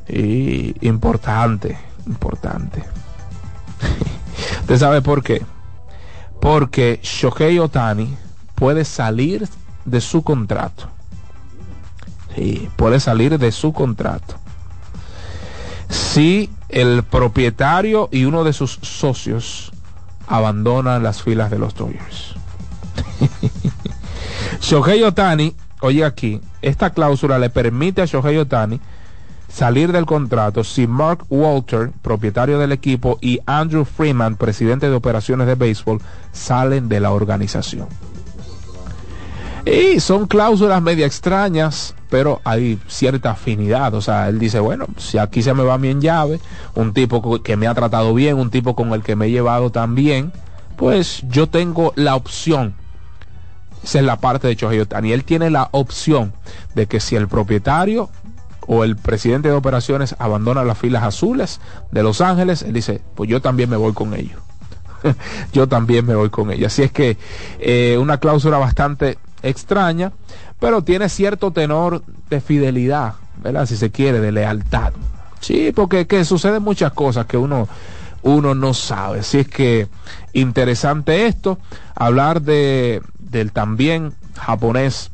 Importante, importante. ¿Usted sabe por qué? Porque Shohei Otani puede salir de su contrato. Sí, puede salir de su contrato. Si el propietario y uno de sus socios abandonan las filas de los Dodgers. Shohei Otani, oye aquí, esta cláusula le permite a Shohei Otani salir del contrato si Mark Walter, propietario del equipo, y Andrew Freeman, presidente de operaciones de béisbol, salen de la organización. Y son cláusulas media extrañas, pero hay cierta afinidad. O sea, él dice, bueno, si aquí se me va bien llave, un tipo que me ha tratado bien, un tipo con el que me he llevado tan bien, pues yo tengo la opción. Esa es la parte de Y él tiene la opción de que si el propietario o el presidente de operaciones abandona las filas azules de Los Ángeles, él dice, pues yo también me voy con ellos. yo también me voy con ellos. Así es que eh, una cláusula bastante extraña, pero tiene cierto tenor de fidelidad, ¿verdad? Si se quiere, de lealtad. Sí, porque que suceden muchas cosas que uno, uno no sabe. Así es que interesante esto, hablar de, del también japonés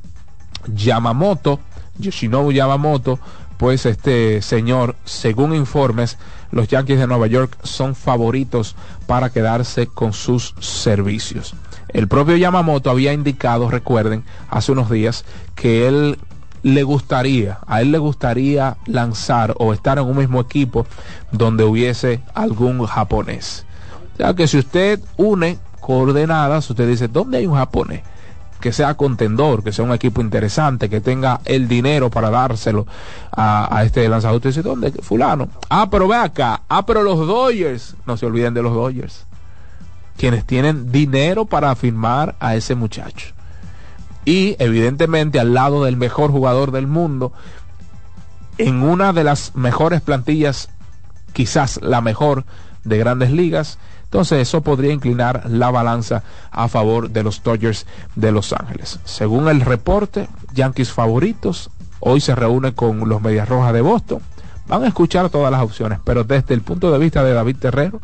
Yamamoto, Yoshinobu Yamamoto, pues este señor, según informes, los Yankees de Nueva York son favoritos para quedarse con sus servicios. El propio Yamamoto había indicado, recuerden, hace unos días, que él le gustaría, a él le gustaría lanzar o estar en un mismo equipo donde hubiese algún japonés. O sea que si usted une coordenadas, usted dice, ¿dónde hay un japonés? que sea contendor, que sea un equipo interesante, que tenga el dinero para dárselo a, este lanzador. Usted dice, ¿dónde? Fulano. Ah, pero ve acá. Ah, pero los Dodgers. No se olviden de los Dodgers quienes tienen dinero para firmar a ese muchacho. Y evidentemente al lado del mejor jugador del mundo, en una de las mejores plantillas, quizás la mejor de grandes ligas, entonces eso podría inclinar la balanza a favor de los Dodgers de Los Ángeles. Según el reporte, Yankees favoritos hoy se reúne con los Medias Rojas de Boston. Van a escuchar todas las opciones, pero desde el punto de vista de David Terrero,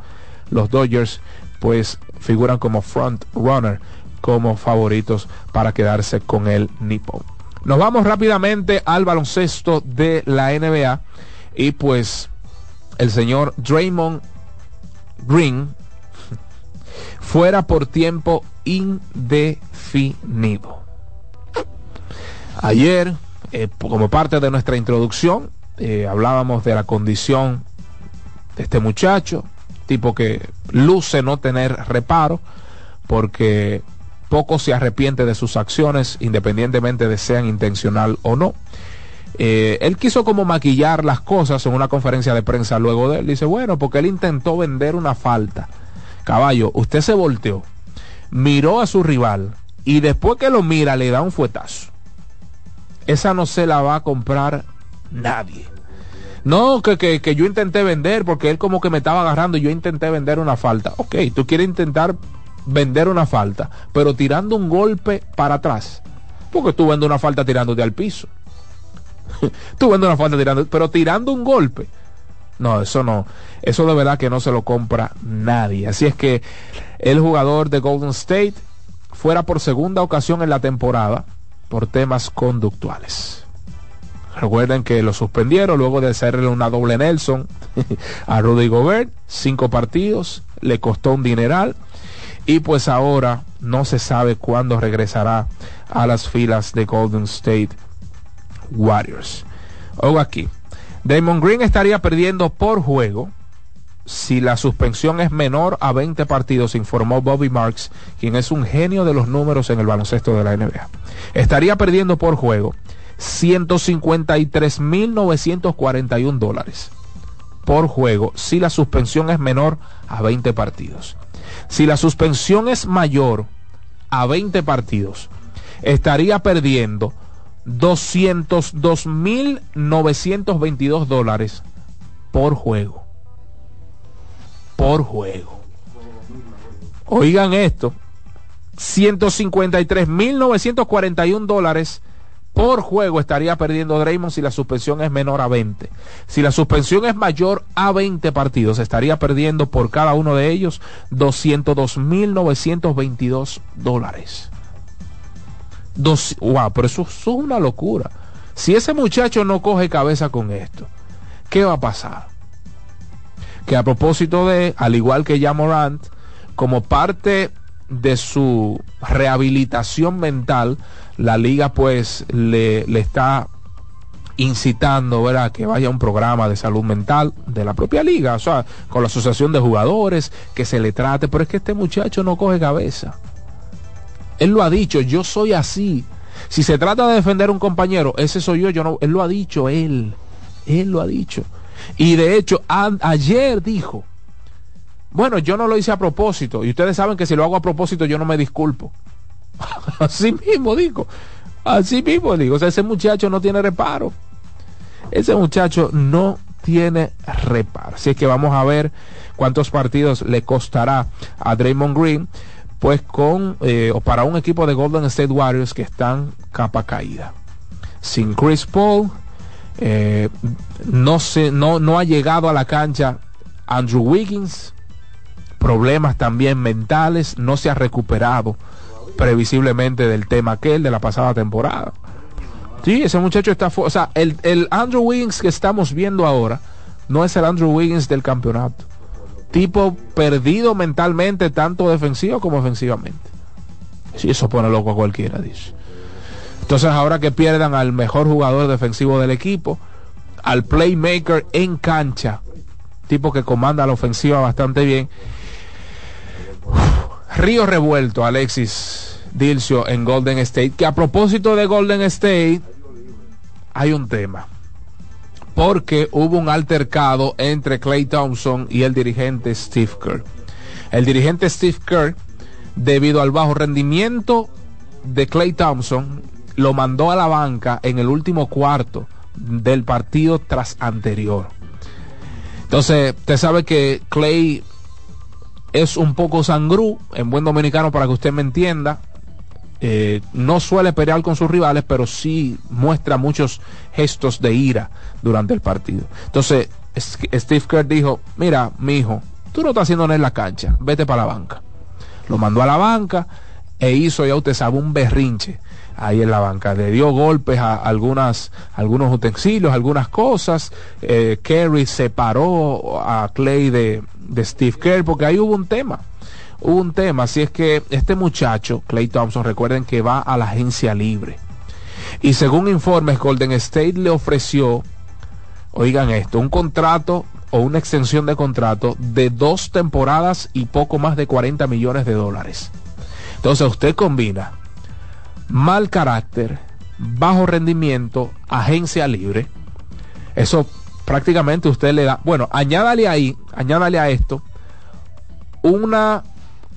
los Dodgers pues figuran como front runner, como favoritos para quedarse con el Nippon. Nos vamos rápidamente al baloncesto de la NBA y pues el señor Draymond Green fuera por tiempo indefinido. Ayer, eh, como parte de nuestra introducción, eh, hablábamos de la condición de este muchacho, tipo que luce no tener reparo porque poco se arrepiente de sus acciones independientemente de sean intencional o no. Eh, él quiso como maquillar las cosas en una conferencia de prensa luego de él. Dice, bueno, porque él intentó vender una falta. Caballo, usted se volteó, miró a su rival y después que lo mira le da un fuetazo. Esa no se la va a comprar nadie. No, que, que, que, yo intenté vender porque él como que me estaba agarrando y yo intenté vender una falta. Ok, tú quieres intentar vender una falta, pero tirando un golpe para atrás. Porque tú vendes una falta tirándote al piso. tú vendes una falta tirando, pero tirando un golpe. No, eso no. Eso de verdad que no se lo compra nadie. Así es que el jugador de Golden State fuera por segunda ocasión en la temporada por temas conductuales. Recuerden que lo suspendieron luego de hacerle una doble Nelson a Rudy Gobert, cinco partidos, le costó un dineral y pues ahora no se sabe cuándo regresará a las filas de Golden State Warriors. Ojo aquí, Damon Green estaría perdiendo por juego si la suspensión es menor a 20 partidos, informó Bobby Marks, quien es un genio de los números en el baloncesto de la NBA. Estaría perdiendo por juego 153.941 dólares por juego si la suspensión es menor a 20 partidos. Si la suspensión es mayor a 20 partidos, estaría perdiendo 202.922 dólares por juego. Por juego. Oigan esto. 153.941 dólares por juego estaría perdiendo Draymond si la suspensión es menor a 20. Si la suspensión es mayor a 20 partidos, estaría perdiendo por cada uno de ellos 202.922 dólares. Dos, wow, pero eso, eso, es una locura. Si ese muchacho no coge cabeza con esto, ¿qué va a pasar? Que a propósito de, al igual que ya Morant, como parte de su rehabilitación mental, la liga pues le, le está incitando ¿verdad? que vaya a un programa de salud mental de la propia liga, o sea, con la asociación de jugadores, que se le trate, pero es que este muchacho no coge cabeza. Él lo ha dicho, yo soy así. Si se trata de defender a un compañero, ese soy yo, no, él lo ha dicho, él, él lo ha dicho. Y de hecho, ayer dijo, bueno, yo no lo hice a propósito, y ustedes saben que si lo hago a propósito yo no me disculpo. Así mismo digo. Así mismo digo. O sea, ese muchacho no tiene reparo. Ese muchacho no tiene reparo. Así es que vamos a ver cuántos partidos le costará a Draymond Green. Pues con, eh, o para un equipo de Golden State Warriors que están capa caída. Sin Chris Paul, eh, no, se, no, no ha llegado a la cancha Andrew Wiggins. Problemas también mentales, no se ha recuperado previsiblemente del tema aquel de la pasada temporada. Sí, ese muchacho está... O sea, el, el Andrew Wiggins que estamos viendo ahora no es el Andrew Wiggins del campeonato. Tipo perdido mentalmente, tanto defensivo como ofensivamente. Sí, eso pone loco a cualquiera, dice. Entonces ahora que pierdan al mejor jugador defensivo del equipo, al playmaker en cancha, tipo que comanda la ofensiva bastante bien. Río revuelto, Alexis Dilcio en Golden State. Que a propósito de Golden State, hay un tema. Porque hubo un altercado entre Clay Thompson y el dirigente Steve Kerr. El dirigente Steve Kerr, debido al bajo rendimiento de Clay Thompson, lo mandó a la banca en el último cuarto del partido tras anterior. Entonces, usted sabe que Clay es un poco sangrú, en buen dominicano para que usted me entienda. Eh, no suele pelear con sus rivales, pero sí muestra muchos gestos de ira durante el partido. Entonces, Steve Kerr dijo, mira, mi hijo, tú no estás haciendo nada en la cancha, vete para la banca. Lo mandó a la banca e hizo, ya usted sabe, un berrinche ahí en la banca. Le dio golpes a algunas, algunos utensilios, algunas cosas. Eh, Kerry separó a Clay de, de Steve Kerr porque ahí hubo un tema. Un tema, así es que este muchacho, Clay Thompson, recuerden que va a la agencia libre. Y según informes, Golden State le ofreció, oigan esto, un contrato o una extensión de contrato de dos temporadas y poco más de 40 millones de dólares. Entonces usted combina mal carácter, bajo rendimiento, agencia libre. Eso prácticamente usted le da, bueno, añádale ahí, añádale a esto, una,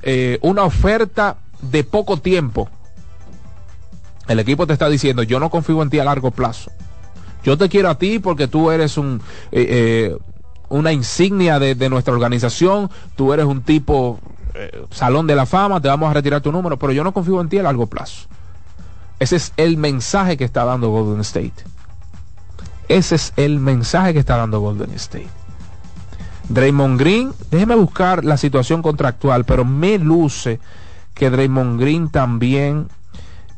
eh, una oferta de poco tiempo. El equipo te está diciendo, yo no confío en ti a largo plazo. Yo te quiero a ti porque tú eres un, eh, eh, una insignia de, de, nuestra organización, tú eres un tipo salón de la fama, te vamos a retirar tu número, pero yo no confío en ti a largo plazo. Ese es el mensaje que está dando Golden State. Ese es el mensaje que está dando Golden State. Draymond Green, déjeme buscar la situación contractual, pero me luce que Draymond Green también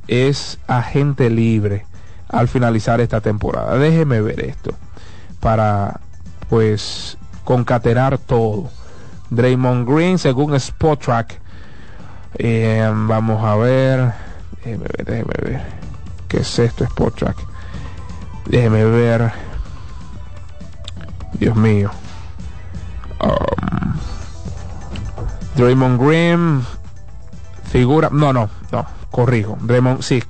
es agente libre. al finalizar esta temporada. Déjeme ver esto para pues concatenar todo. Draymond Green, según Spotrack, eh, vamos a ver, déjeme ver, déjeme ver, ¿qué es esto Spotrack? Déjeme ver, Dios mío. Um, Draymond Green figura, no, no, no, corrijo, Draymond, sí,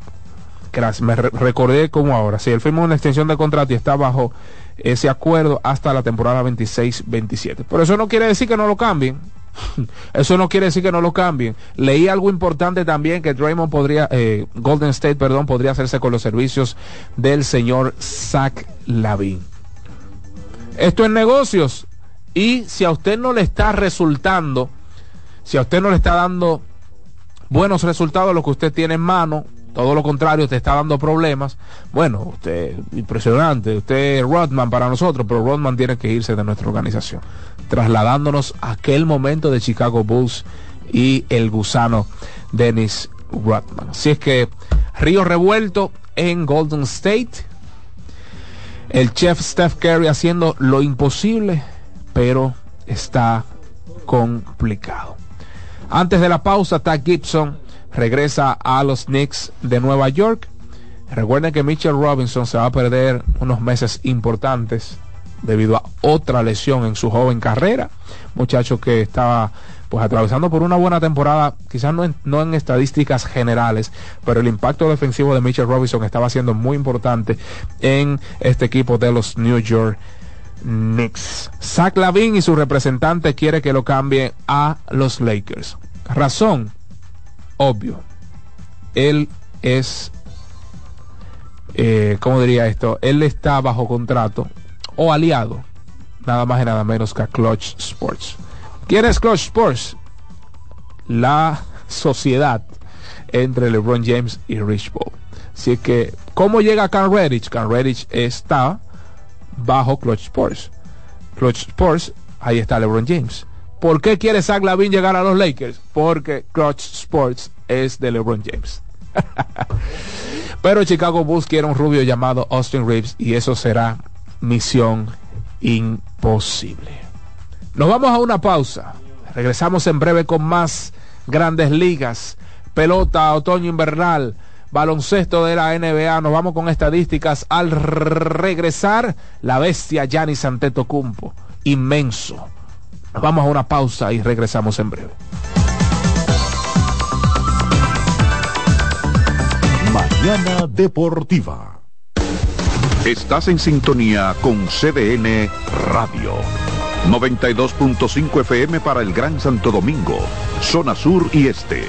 gracias, me re- recordé como ahora, si él firmó una extensión de contrato y está bajo ese acuerdo hasta la temporada 26-27. Pero eso no quiere decir que no lo cambien. Eso no quiere decir que no lo cambien. Leí algo importante también que Draymond podría, eh, Golden State, perdón, podría hacerse con los servicios del señor Zach Lavin. Esto es negocios. Y si a usted no le está resultando, si a usted no le está dando buenos resultados lo que usted tiene en mano, todo lo contrario, te está dando problemas. Bueno, usted, impresionante, usted es Rodman para nosotros, pero Rodman tiene que irse de nuestra organización, trasladándonos a aquel momento de Chicago Bulls y el gusano Dennis Rodman. Así es que Río Revuelto en Golden State, el chef Steph Curry haciendo lo imposible, pero está complicado. Antes de la pausa, Tad Gibson regresa a los Knicks de Nueva York. Recuerden que Mitchell Robinson se va a perder unos meses importantes debido a otra lesión en su joven carrera. Muchacho que estaba pues atravesando por una buena temporada, quizás no en, no en estadísticas generales, pero el impacto defensivo de Mitchell Robinson estaba siendo muy importante en este equipo de los New York Knicks. Zach Lavin y su representante quiere que lo cambie a los Lakers. Razón, obvio. Él es, eh, ¿cómo diría esto? Él está bajo contrato o aliado, nada más y nada menos que a Clutch Sports. ¿Quién es Clutch Sports? La sociedad entre LeBron James y Rich Paul. Así que, ¿cómo llega Cam Reddish? Cam Reddish está bajo Clutch Sports. Clutch Sports, ahí está LeBron James. ¿Por qué quiere Zach Lavin llegar a los Lakers? Porque Clutch Sports es de LeBron James. Pero Chicago Bulls quiere un rubio llamado Austin Reeves y eso será misión imposible. Nos vamos a una pausa. Regresamos en breve con más grandes ligas, pelota, otoño invernal, baloncesto de la NBA. Nos vamos con estadísticas. Al regresar, la bestia Giannis Antetokounmpo, inmenso. Nos vamos a una pausa y regresamos en breve. Mañana Deportiva. Estás en sintonía con CDN Radio. 92.5 FM para el Gran Santo Domingo, zona sur y este.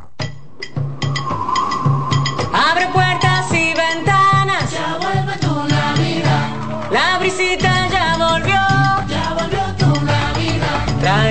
Brisita ya volvió. Ya volvió tu Navidad. Trae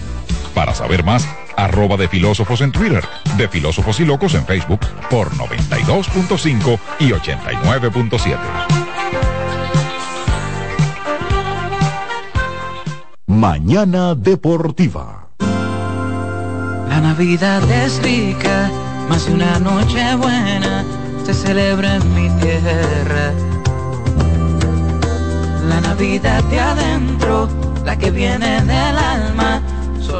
Para saber más, arroba de filósofos en Twitter, de filósofos y locos en Facebook por 92.5 y 89.7. Mañana Deportiva. La Navidad es rica, más de una noche buena se celebra en mi tierra. La Navidad de adentro, la que viene del alma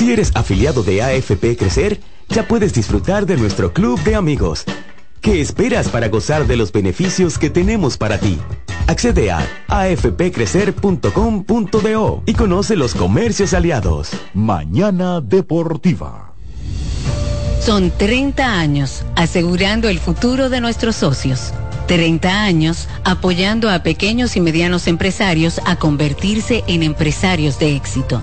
Si eres afiliado de AFP Crecer, ya puedes disfrutar de nuestro club de amigos. ¿Qué esperas para gozar de los beneficios que tenemos para ti? Accede a afpcrecer.com.do y conoce los comercios aliados. Mañana Deportiva. Son 30 años asegurando el futuro de nuestros socios. 30 años apoyando a pequeños y medianos empresarios a convertirse en empresarios de éxito.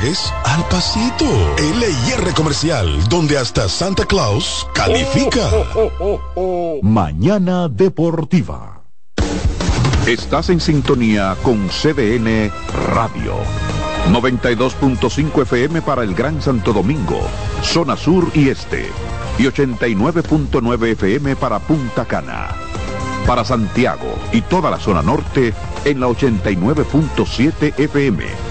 al pasito. LIR Comercial, donde hasta Santa Claus califica. Mañana Deportiva. Estás en sintonía con CDN Radio. 92.5 FM para el Gran Santo Domingo, zona sur y este. Y 89.9 FM para Punta Cana. Para Santiago y toda la zona norte en la 89.7 FM.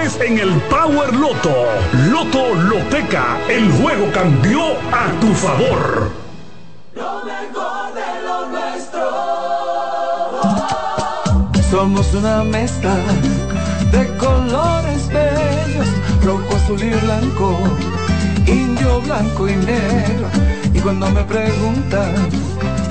en el Power Loto. Loto Loteca, el juego cambió a tu favor. Lo mejor de lo nuestro. Somos una mezcla de colores bellos, rojo, azul y blanco, indio, blanco y negro. Y cuando me preguntan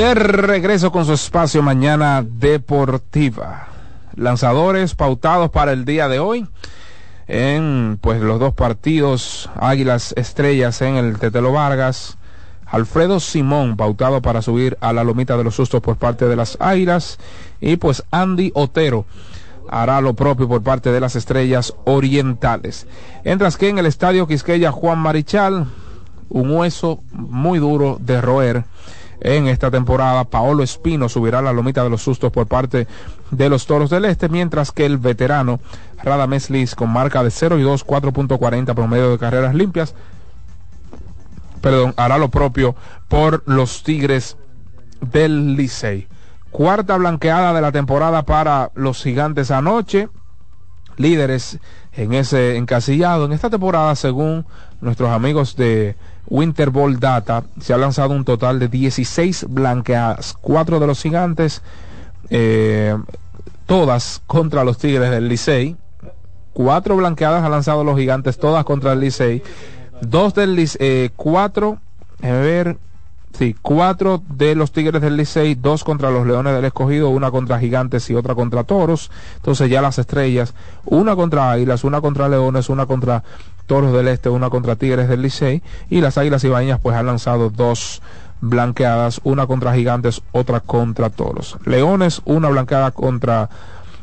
De regreso con su espacio mañana deportiva. Lanzadores pautados para el día de hoy en pues los dos partidos Águilas Estrellas en el Tetelo Vargas. Alfredo Simón pautado para subir a la lomita de los sustos por parte de las Águilas y pues Andy Otero hará lo propio por parte de las Estrellas Orientales. Mientras que en el Estadio Quisqueya Juan Marichal un hueso muy duro de roer en esta temporada. Paolo Espino subirá la lomita de los sustos por parte de los Toros del Este, mientras que el veterano Radames Liz con marca de 0 y 2, 4.40 promedio de carreras limpias, perdón, hará lo propio por los Tigres del Licey. Cuarta blanqueada de la temporada para los gigantes anoche, líderes en ese encasillado en esta temporada según nuestros amigos de Winter Ball Data se ha lanzado un total de 16 blanqueadas, cuatro de los gigantes, eh, todas contra los Tigres del Licey. Cuatro blanqueadas han lanzado los gigantes, todas contra el Licey. Dos del Licey, eh, cuatro, a ver, sí, cuatro de los Tigres del Licey, dos contra los Leones del Escogido, una contra Gigantes y otra contra Toros. Entonces ya las estrellas, una contra Águilas, una contra Leones, una contra Toros del Este, una contra Tigres del Licey y las Águilas Ibañas pues han lanzado dos blanqueadas, una contra Gigantes, otra contra Toros. Leones, una blanqueada contra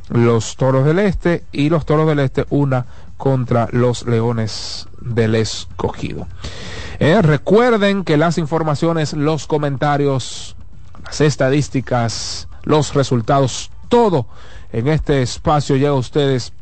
los Toros del Este y los Toros del Este, una contra los Leones del Escogido. Eh, recuerden que las informaciones, los comentarios, las estadísticas, los resultados, todo en este espacio llega a ustedes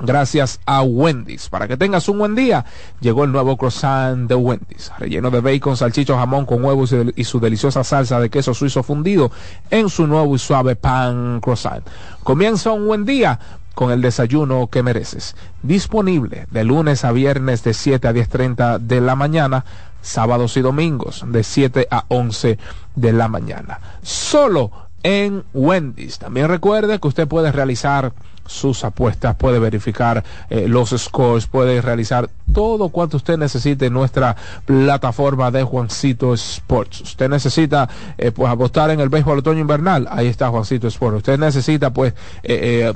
Gracias a Wendy's. Para que tengas un buen día, llegó el nuevo croissant de Wendy's, relleno de bacon, salchicho, jamón con huevos y su deliciosa salsa de queso suizo fundido en su nuevo y suave pan croissant. Comienza un buen día con el desayuno que mereces. Disponible de lunes a viernes de 7 a 10.30 de la mañana, sábados y domingos de 7 a 11 de la mañana. Solo en Wendy's. También recuerde que usted puede realizar sus apuestas, puede verificar eh, los scores, puede realizar todo cuanto usted necesite en nuestra plataforma de Juancito Sports. Usted necesita eh, pues apostar en el béisbol otoño invernal, ahí está Juancito Sports. Usted necesita pues eh,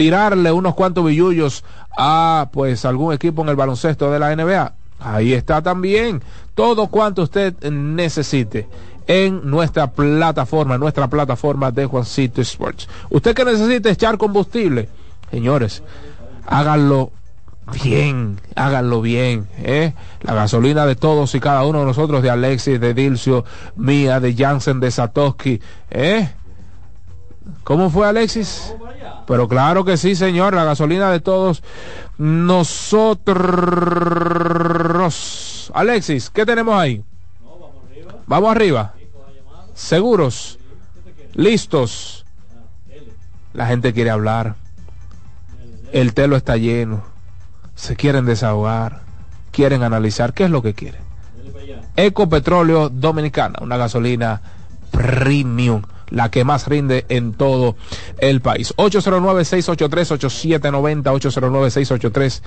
tirarle unos cuantos billullos a pues algún equipo en el baloncesto de la NBA. Ahí está también todo cuanto usted necesite en nuestra plataforma, nuestra plataforma de Juancito Sports. Usted que necesita echar combustible, señores, háganlo bien, háganlo bien, ¿eh? La gasolina de todos y cada uno de nosotros, de Alexis, de Dilcio, mía, de Jansen, de Satoshi, ¿eh? ¿Cómo fue Alexis? Pero claro que sí, señor, la gasolina de todos nosotros. Alexis, ¿qué tenemos ahí? Vamos arriba seguros, listos. La gente quiere hablar. El telo está lleno. Se quieren desahogar. Quieren analizar qué es lo que quieren. Ecopetróleo Dominicana, una gasolina premium, la que más rinde en todo el país. 809-683-8790,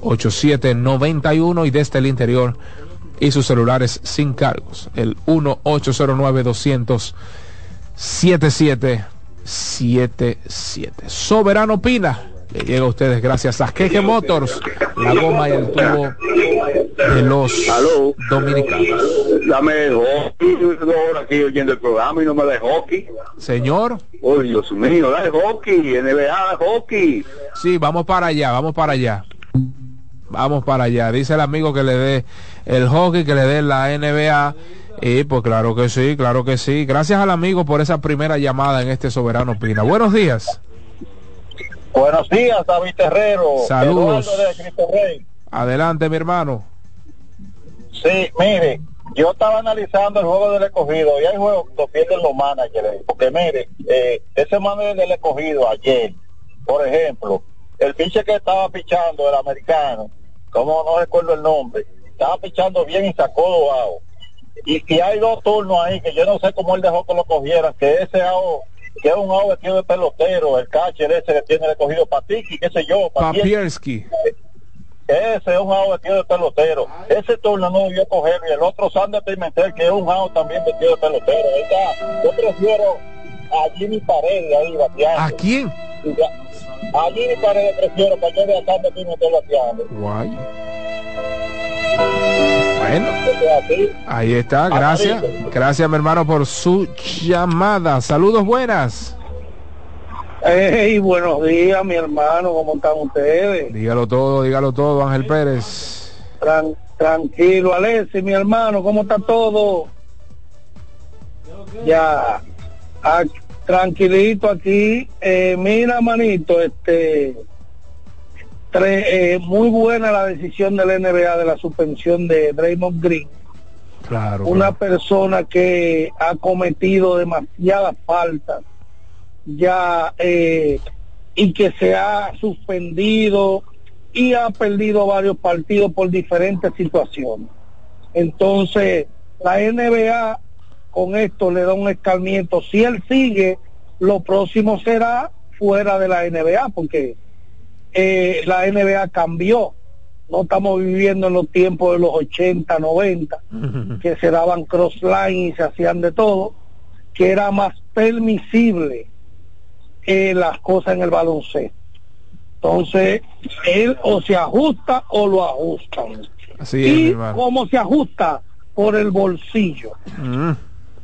809-683-8791 y desde el interior y sus celulares sin cargos. El 1-809-200-7777. Soberano Pina, Le llega a ustedes gracias a Keke Motors, la goma y el tubo de los dominicanos. Dame horas aquí oyendo el programa y no me da hockey. Señor. Oh, Dios mío, da hockey, NBA, hockey. Sí, vamos para allá, vamos para allá. Vamos para allá. Dice el amigo que le dé el hockey, que le dé la NBA. Y pues claro que sí, claro que sí. Gracias al amigo por esa primera llamada en este Soberano Pina. Buenos días. Buenos días, David Terrero. Saludos. De Cristo Rey. Adelante, mi hermano. Sí, mire, yo estaba analizando el juego del escogido y hay juegos que lo pierden los managers. Porque mire, eh, ese manager del escogido ayer, por ejemplo, el pinche que estaba pichando, el americano, como no recuerdo el nombre, estaba pichando bien y sacó dos. Y, y hay dos turnos ahí que yo no sé cómo él dejó que lo cogieran, que ese out, que es un out vestido de pelotero, el catcher ese que tiene el escogido Patiki, qué sé yo, Papierski. ese es un out vestido de pelotero. Ese turno no debió coger. Y el otro Sander Pimentel, que es un out también vestido de pelotero. Está. Yo prefiero a Jimmy Paredes ahí bateando. ¿A quién? A Jimmy Paredes prefiero para que vea Sander Pimentel bateando. Guay. Bueno, ahí está, gracias. Gracias, mi hermano, por su llamada. Saludos buenas. Hey, buenos días, mi hermano, ¿cómo están ustedes? Dígalo todo, dígalo todo, Ángel Pérez. Tran- tranquilo, Alexis, mi hermano, ¿cómo está todo? Ya, ah, tranquilito aquí. Eh, mira, manito, este, eh, muy buena la decisión del NBA de la suspensión de Draymond Green. Claro. Una persona que ha cometido demasiadas faltas ya eh, y que se ha suspendido y ha perdido varios partidos por diferentes situaciones. Entonces, la NBA con esto le da un escarmiento. Si él sigue, lo próximo será fuera de la NBA, porque eh, la NBA cambió. No estamos viviendo en los tiempos de los 80, 90, que se daban crossline y se hacían de todo, que era más permisible eh, las cosas en el baloncesto. Entonces, él o se ajusta o lo ajustan. Así y cómo se ajusta por el bolsillo. Mm,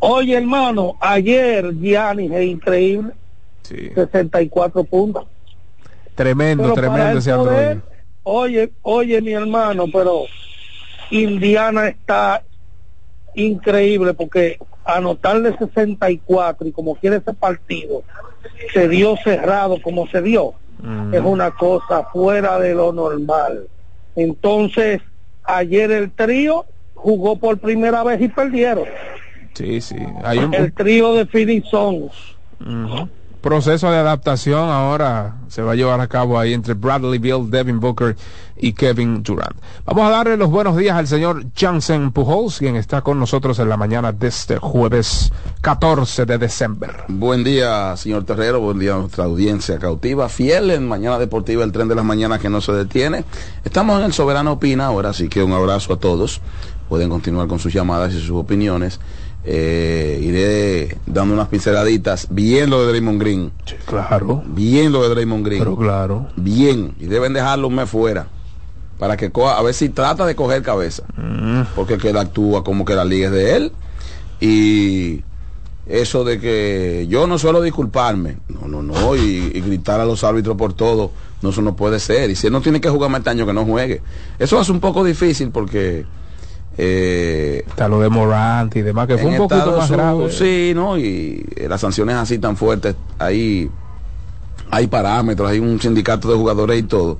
Oye, hermano, ayer Giannis es increíble. 64 puntos. Tremendo, Pero tremendo ese poder-. Oye, oye, mi hermano, pero Indiana está increíble porque anotarle 64 y como quiere ese partido se dio cerrado como se dio es una cosa fuera de lo normal. Entonces, ayer el trío jugó por primera vez y perdieron. Sí, sí. Hay un, El trío de Phoenix Suns. Proceso de adaptación ahora se va a llevar a cabo ahí entre Bradley Bill, Devin Booker y Kevin Durant. Vamos a darle los buenos días al señor Jansen Pujols, quien está con nosotros en la mañana de este jueves 14 de diciembre. Buen día, señor Terrero, buen día a nuestra audiencia cautiva, fiel en Mañana Deportiva, el tren de las mañanas que no se detiene. Estamos en el Soberano Opina ahora, así que un abrazo a todos. Pueden continuar con sus llamadas y sus opiniones. Eh, iré dando unas pinceladitas. Bien lo de Draymond Green. claro. Bien lo de Draymond Green. Pero claro. Bien. Y deben dejarlo un mes fuera. Para que coja, a ver si trata de coger cabeza. Porque que él actúa como que la liga es de él. Y eso de que yo no suelo disculparme. No, no, no. Y, y gritar a los árbitros por todo. No, eso no puede ser. Y si él no tiene que jugar más este año, que no juegue. Eso hace un poco difícil porque... Eh, Está lo de Morant y demás, que fue un poquito Estados más Unidos, grave. Sí, ¿no? Y eh, las sanciones así tan fuertes, ahí hay parámetros, hay un sindicato de jugadores y todo.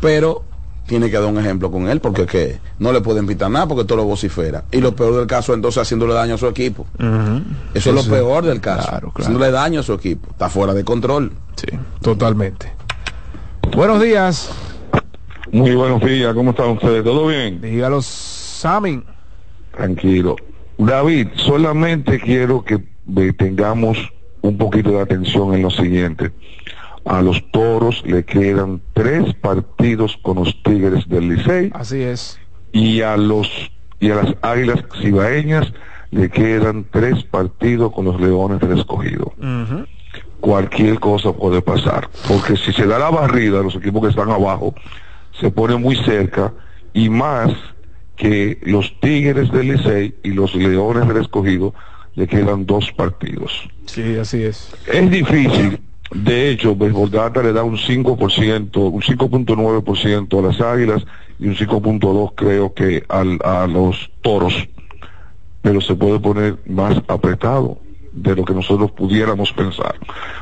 Pero tiene que dar un ejemplo con él, porque que no le pueden pitar nada, porque todo lo vocifera. Y lo peor del caso, entonces, haciéndole daño a su equipo. Eso Sí, es lo sí. peor del caso. Claro, claro. Haciéndole daño a su equipo. Está fuera de control. Sí, totalmente. Buenos días. Muy buenos días, ¿cómo están ustedes? ¿Todo bien? Dígalo, Sammy. Tranquilo. David, solamente quiero que ve- tengamos un poquito de atención en lo siguiente. A los toros le quedan tres partidos con los Tigres del Licey Así es. y a los y a las Águilas Cibaeñas le quedan tres partidos con los Leones del Escogido. Cualquier cosa puede pasar. Porque si se da la barrida, los equipos que están abajo se ponen muy cerca y más que los Tigres del Licey y los Leones del Escogido le quedan dos partidos. Sí, así es. Es difícil. De hecho, Béisbol Data le da un 5%, un 5.9% a las Águilas y un 5.2% creo que al, a los Toros. Pero se puede poner más apretado de lo que nosotros pudiéramos pensar.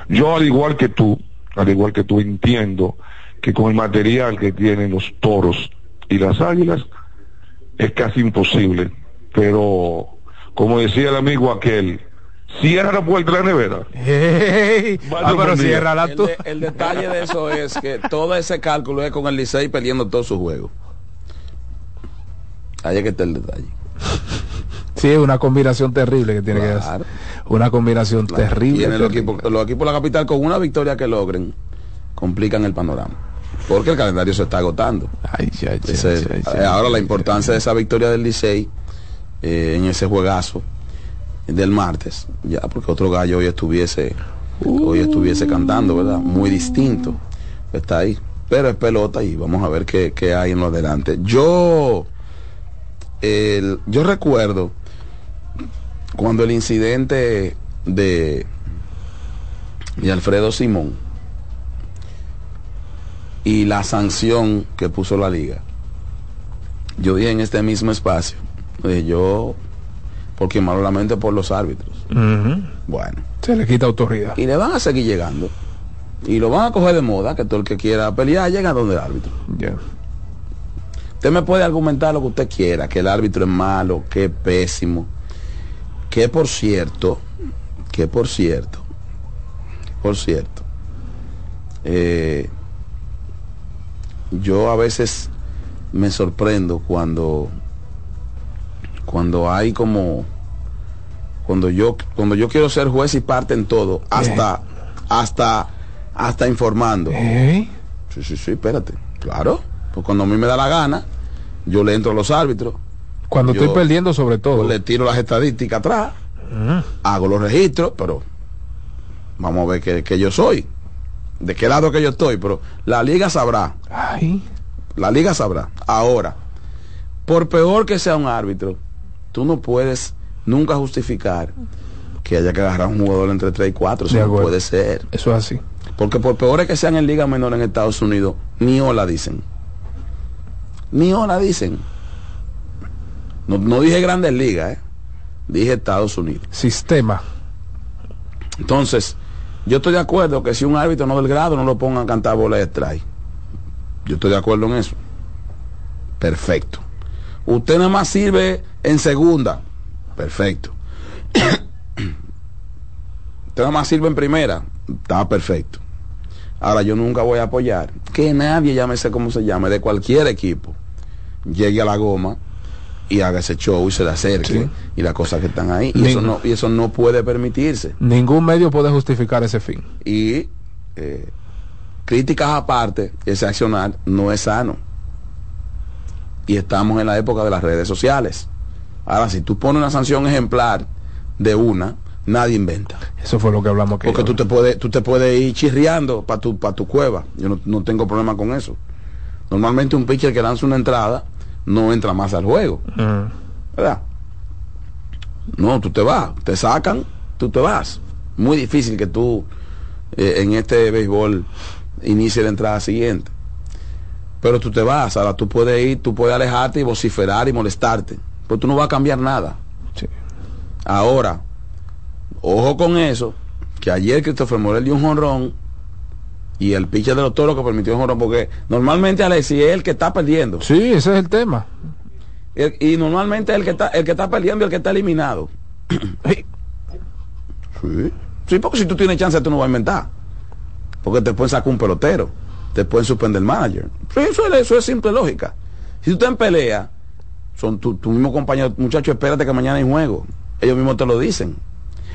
Yo al igual que tú, al igual que tú entiendo que con el material que tienen los Toros y las Águilas es casi imposible. Pero como decía el amigo aquel, cierra la puerta de la nevera. Ah, pero ciérrala El, tú. de- el detalle de eso es que todo ese cálculo es con el Licey perdiendo todos sus juegos. Ahí es que está el detalle. Sí, es una combinación terrible que tiene que hacer. Una combinación terrible. Tienen los terrible. equipos, los equipos de la capital con una victoria que logren, complican el panorama. Porque el calendario se está agotando. Ay, eh, ahora la importancia de esa victoria del Licey eh, en ese juegazo del martes, ya porque otro gallo hoy estuviese hoy estuviese cantando, ¿verdad? Muy distinto. Está ahí. Pero es pelota y vamos a ver qué, qué hay en lo adelante. Yo el- yo recuerdo cuando el incidente de, de Alfredo Simón y la sanción que puso la liga. Yo dije en este mismo espacio, eh, yo, porque malamente por los árbitros. Bueno. Se le quita autoridad. Y le van a seguir llegando. Y lo van a coger de moda, que todo el que quiera pelear llega donde el árbitro. Usted me puede argumentar lo que usted quiera, que el árbitro es malo, que es pésimo. Que por cierto, que por cierto, por cierto, eh, yo a veces me sorprendo cuando cuando hay como cuando yo cuando yo quiero ser juez y parte en todo hasta hasta hasta informando. Sí sí sí espérate. Claro. Pues cuando a mí me da la gana yo le entro a los árbitros. Cuando Yo- estoy perdiendo sobre todo. le tiro las estadísticas atrás hago los registros, pero vamos a ver qué, qué yo soy, de qué lado que yo estoy, pero la liga sabrá. La liga sabrá. Ahora, por peor que sea un árbitro, tú no puedes nunca justificar que haya que agarrar a un jugador entre 3 y 4, eso no puede ser. Eso es así. Porque por peores que sean en liga menor en Estados Unidos, ni hola dicen. Ni hola dicen. No, no dije grandes ligas, ¿eh? dije Estados Unidos. Sistema. Entonces, yo estoy de acuerdo que si un árbitro no del grado no lo pongan a cantar bola de strike. Yo estoy de acuerdo en eso. Perfecto. Usted nada más sirve en segunda. Perfecto. Usted nada más sirve en primera. Está perfecto. Ahora yo nunca voy a apoyar que nadie, llámese como se llame, de cualquier equipo, llegue a la goma y haga ese show y se le acerque y las cosas que están ahí. Y eso, no, y eso no puede permitirse. Ningún medio puede justificar ese fin. Y eh, críticas aparte, ese accionar no es sano. Y estamos en la época de las redes sociales. Ahora, si tú pones una sanción ejemplar de una, nadie inventa. Eso fue lo que hablamos que Porque tú te puedes, tú te puedes ir chirriando para tu, pa tu cueva. Yo no, no tengo problema con eso. Normalmente un pitcher que lanza una entrada no entra más al juego. ¿Verdad? No, tú te vas, te sacan, tú te vas. Muy difícil que tú eh, en este béisbol inicie la entrada siguiente. Pero tú te vas, ahora tú puedes ir, tú puedes alejarte y vociferar y molestarte. Pero tú no vas a cambiar nada. Ahora, ojo con eso, que ayer Christopher Morel dio un jonrón y el pitcher de los toros que permitió un jonrón, porque normalmente Alexi es el que está perdiendo. Sí, ese es el tema. El- y normalmente el que está el que está perdiendo y el que está eliminado. sí. Sí, porque si tú tienes chance tú no vas a inventar. Porque te pueden sacar un pelotero, te pueden suspender el manager. Sí, eso, es, eso es simple lógica. Si tú estás en pelea, son tu, tu mismo compañero, muchacho, espérate que mañana hay juego. Ellos mismos te lo dicen.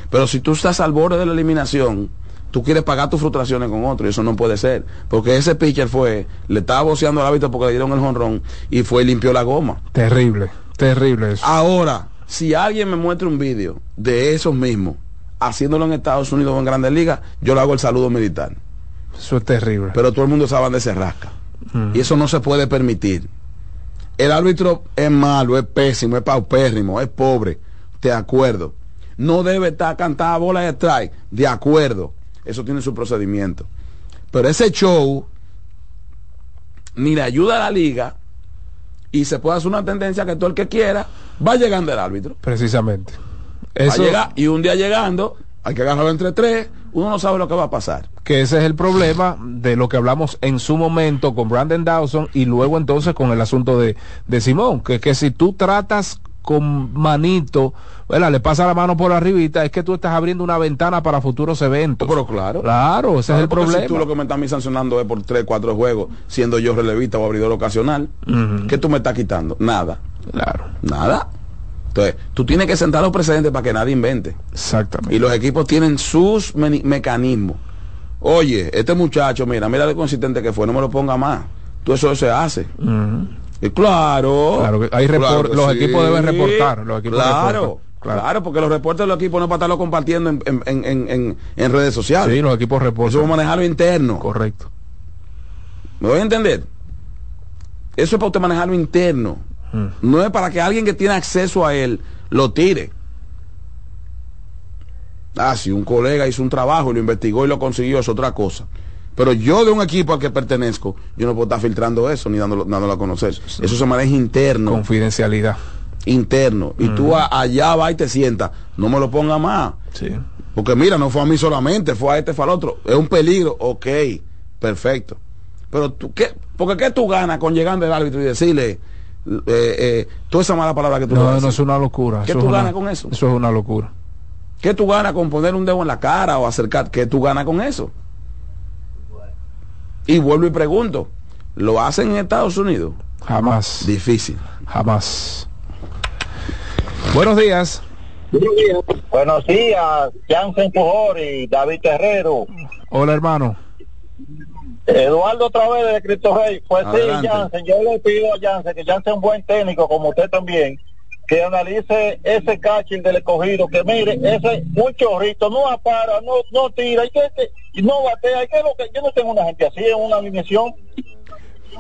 Pero si tú estás al borde de la eliminación, tú quieres pagar tus frustraciones con otro, y eso no puede ser. Porque ese pitcher fue, le estaba boceando al hábito porque le dieron el jonrón y fue y limpió la goma. Terrible, terrible eso. Ahora, si alguien me muestra un vídeo de esos mismos haciéndolo en Estados Unidos o en Grandes Ligas, yo le hago el saludo militar. Eso es terrible. Pero todo el mundo sabe dónde se rasca. Y eso no se puede permitir. El árbitro es malo, es pésimo, es paupérrimo, es pobre. De acuerdo. No debe estar cantada bola de strike. De acuerdo. Eso tiene su procedimiento. Pero ese show ni le ayuda a la liga y se puede hacer una tendencia que todo el que quiera va llegando el árbitro. Precisamente. Va a Eso, llegar, y un día llegando, hay que agarrarlo entre tres, uno no sabe lo que va a pasar. que ese es el problema de lo que hablamos en su momento con Brandon Dawson y luego entonces con el asunto de, de Simón, que, que si tú tratas con manito, ¿verdad? le pasa la mano por arribita, es que tú estás abriendo una ventana para futuros eventos. Pero claro. Claro, ese Claro, es el problema. Si tú lo que me estás sancionando es por tres, cuatro juegos, siendo yo relevista o abridor ocasional, Ujú. ¿qué tú me estás quitando? Nada. Claro. Nada. Entonces, tú tienes que sentar los precedentes para que nadie invente. Exactamente. Y los equipos tienen sus mecanismos. Oye, este muchacho, mira, mira lo consistente que fue, no me lo ponga más. Todo eso se hace. Y claro. Claro que hay repor- claro que los sí. equipos deben reportar, los equipos claro, reportan, claro. claro. porque los reportes de los equipos no para estarlo compartiendo en, en- en- en- en- en redes sociales. Sí, los equipos reportan. Eso es manejarlo interno. Correcto. ¿Me voy a entender? Eso es para usted manejarlo interno. Mm. No es para que alguien que tiene acceso a él lo tire. Ah, si un colega hizo un trabajo y lo investigó y lo consiguió, es otra cosa. Pero yo de un equipo al que pertenezco, yo no puedo estar filtrando eso ni dándolo, dándolo a conocer. Eso se maneja interno. Confidencialidad. Interno. Y tú a- allá vas y te sientas. No me lo ponga más. Sí. Porque mira, no fue a mí solamente, fue a este, fue al otro. Es un peligro. Ok, perfecto. Pero tú, ¿qué? Porque ¿qué tú ganas con llegando el árbitro y decirle eh, eh, toda esa mala palabra que tú No, no es una locura. ¿Qué Eso tú una- ganas con eso? Eso es una locura. ¿Qué tú ganas con poner un dedo en la cara o acercar? ¿Qué tú ganas con eso? Y vuelvo y pregunto, ¿lo hacen en Estados Unidos? Jamás. Difícil. Jamás. Buenos días. Buenos días, Jansen Pujor y David Terrero. Hola, hermano. Eduardo otra vez de Cristo Rey. Pues Adelante. sí, Jansen, yo le pido a Jansen que Jansen es un buen técnico, como usted también, que analice ese catching del escogido, que mire, ese un chorrito, no apara, no, no tira, y que, y no batea, y que lo que yo no tengo una gente así en una alineación.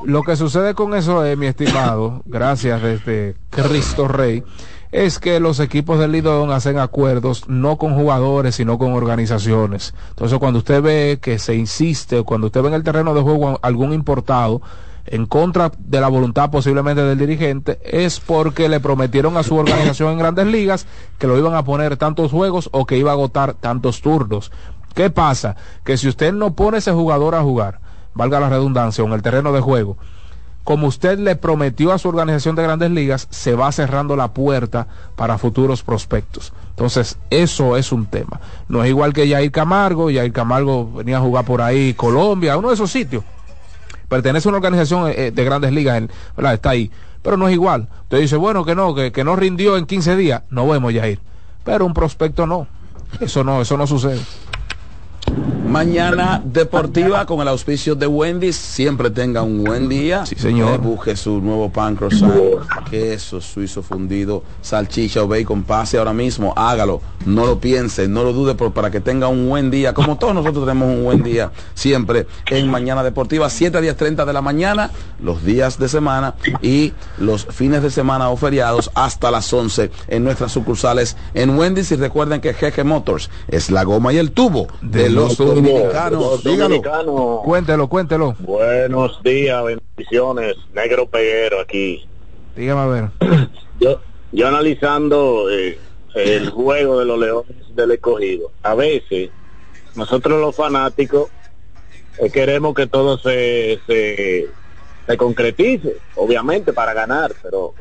Lo que sucede con eso es, mi estimado, gracias desde Cristo Rey, es que los equipos del Lidón hacen acuerdos no con jugadores, sino con organizaciones. Entonces, cuando usted ve que se insiste, cuando usted ve en el terreno de juego algún importado en contra de la voluntad posiblemente del dirigente, es porque le prometieron a su organización en grandes ligas que lo iban a poner tantos juegos o que iba a agotar tantos turnos. ¿Qué pasa? Que si usted no pone ese jugador a jugar, valga la redundancia, en el terreno de juego, como usted le prometió a su organización de grandes ligas, se va cerrando la puerta para futuros prospectos. Entonces, eso es un tema. No es igual que Yair Camargo, Yair Camargo venía a jugar por ahí, Colombia, uno de esos sitios. Pertenece a una organización eh, de grandes ligas, en- está ahí. Pero no es igual. Usted dice, bueno, que no, que, que no rindió en 15 días. No vemos Yair. Pero un prospecto no. Eso no, eso no sucede. Mañana deportiva con el auspicio de Wendy's. Siempre tenga un buen día. Sí, señor. busque su nuevo pan croissant, queso suizo fundido, salchicha o bacon. Pase ahora mismo, hágalo. No lo piense, no lo dude por- para que tenga un buen día. Como todos nosotros tenemos un buen día siempre en Mañana Deportiva, 7 a 10.30 de la mañana, los días de semana y los fines de semana o feriados hasta las 11 en nuestras sucursales en Wendy's. Y recuerden que Jeje Motors es la goma y el tubo de, los dominicanos. Los Dígalo. dominicanos. Cuéntelo, cuéntelo. Buenos días, bendiciones. Negro Peguero aquí. Dígame a ver. Yo, yo analizando eh, el juego de los Leones del Escogido. A veces, nosotros los fanáticos eh, queremos que todo se, se, se concretice, obviamente, para ganar. Pero,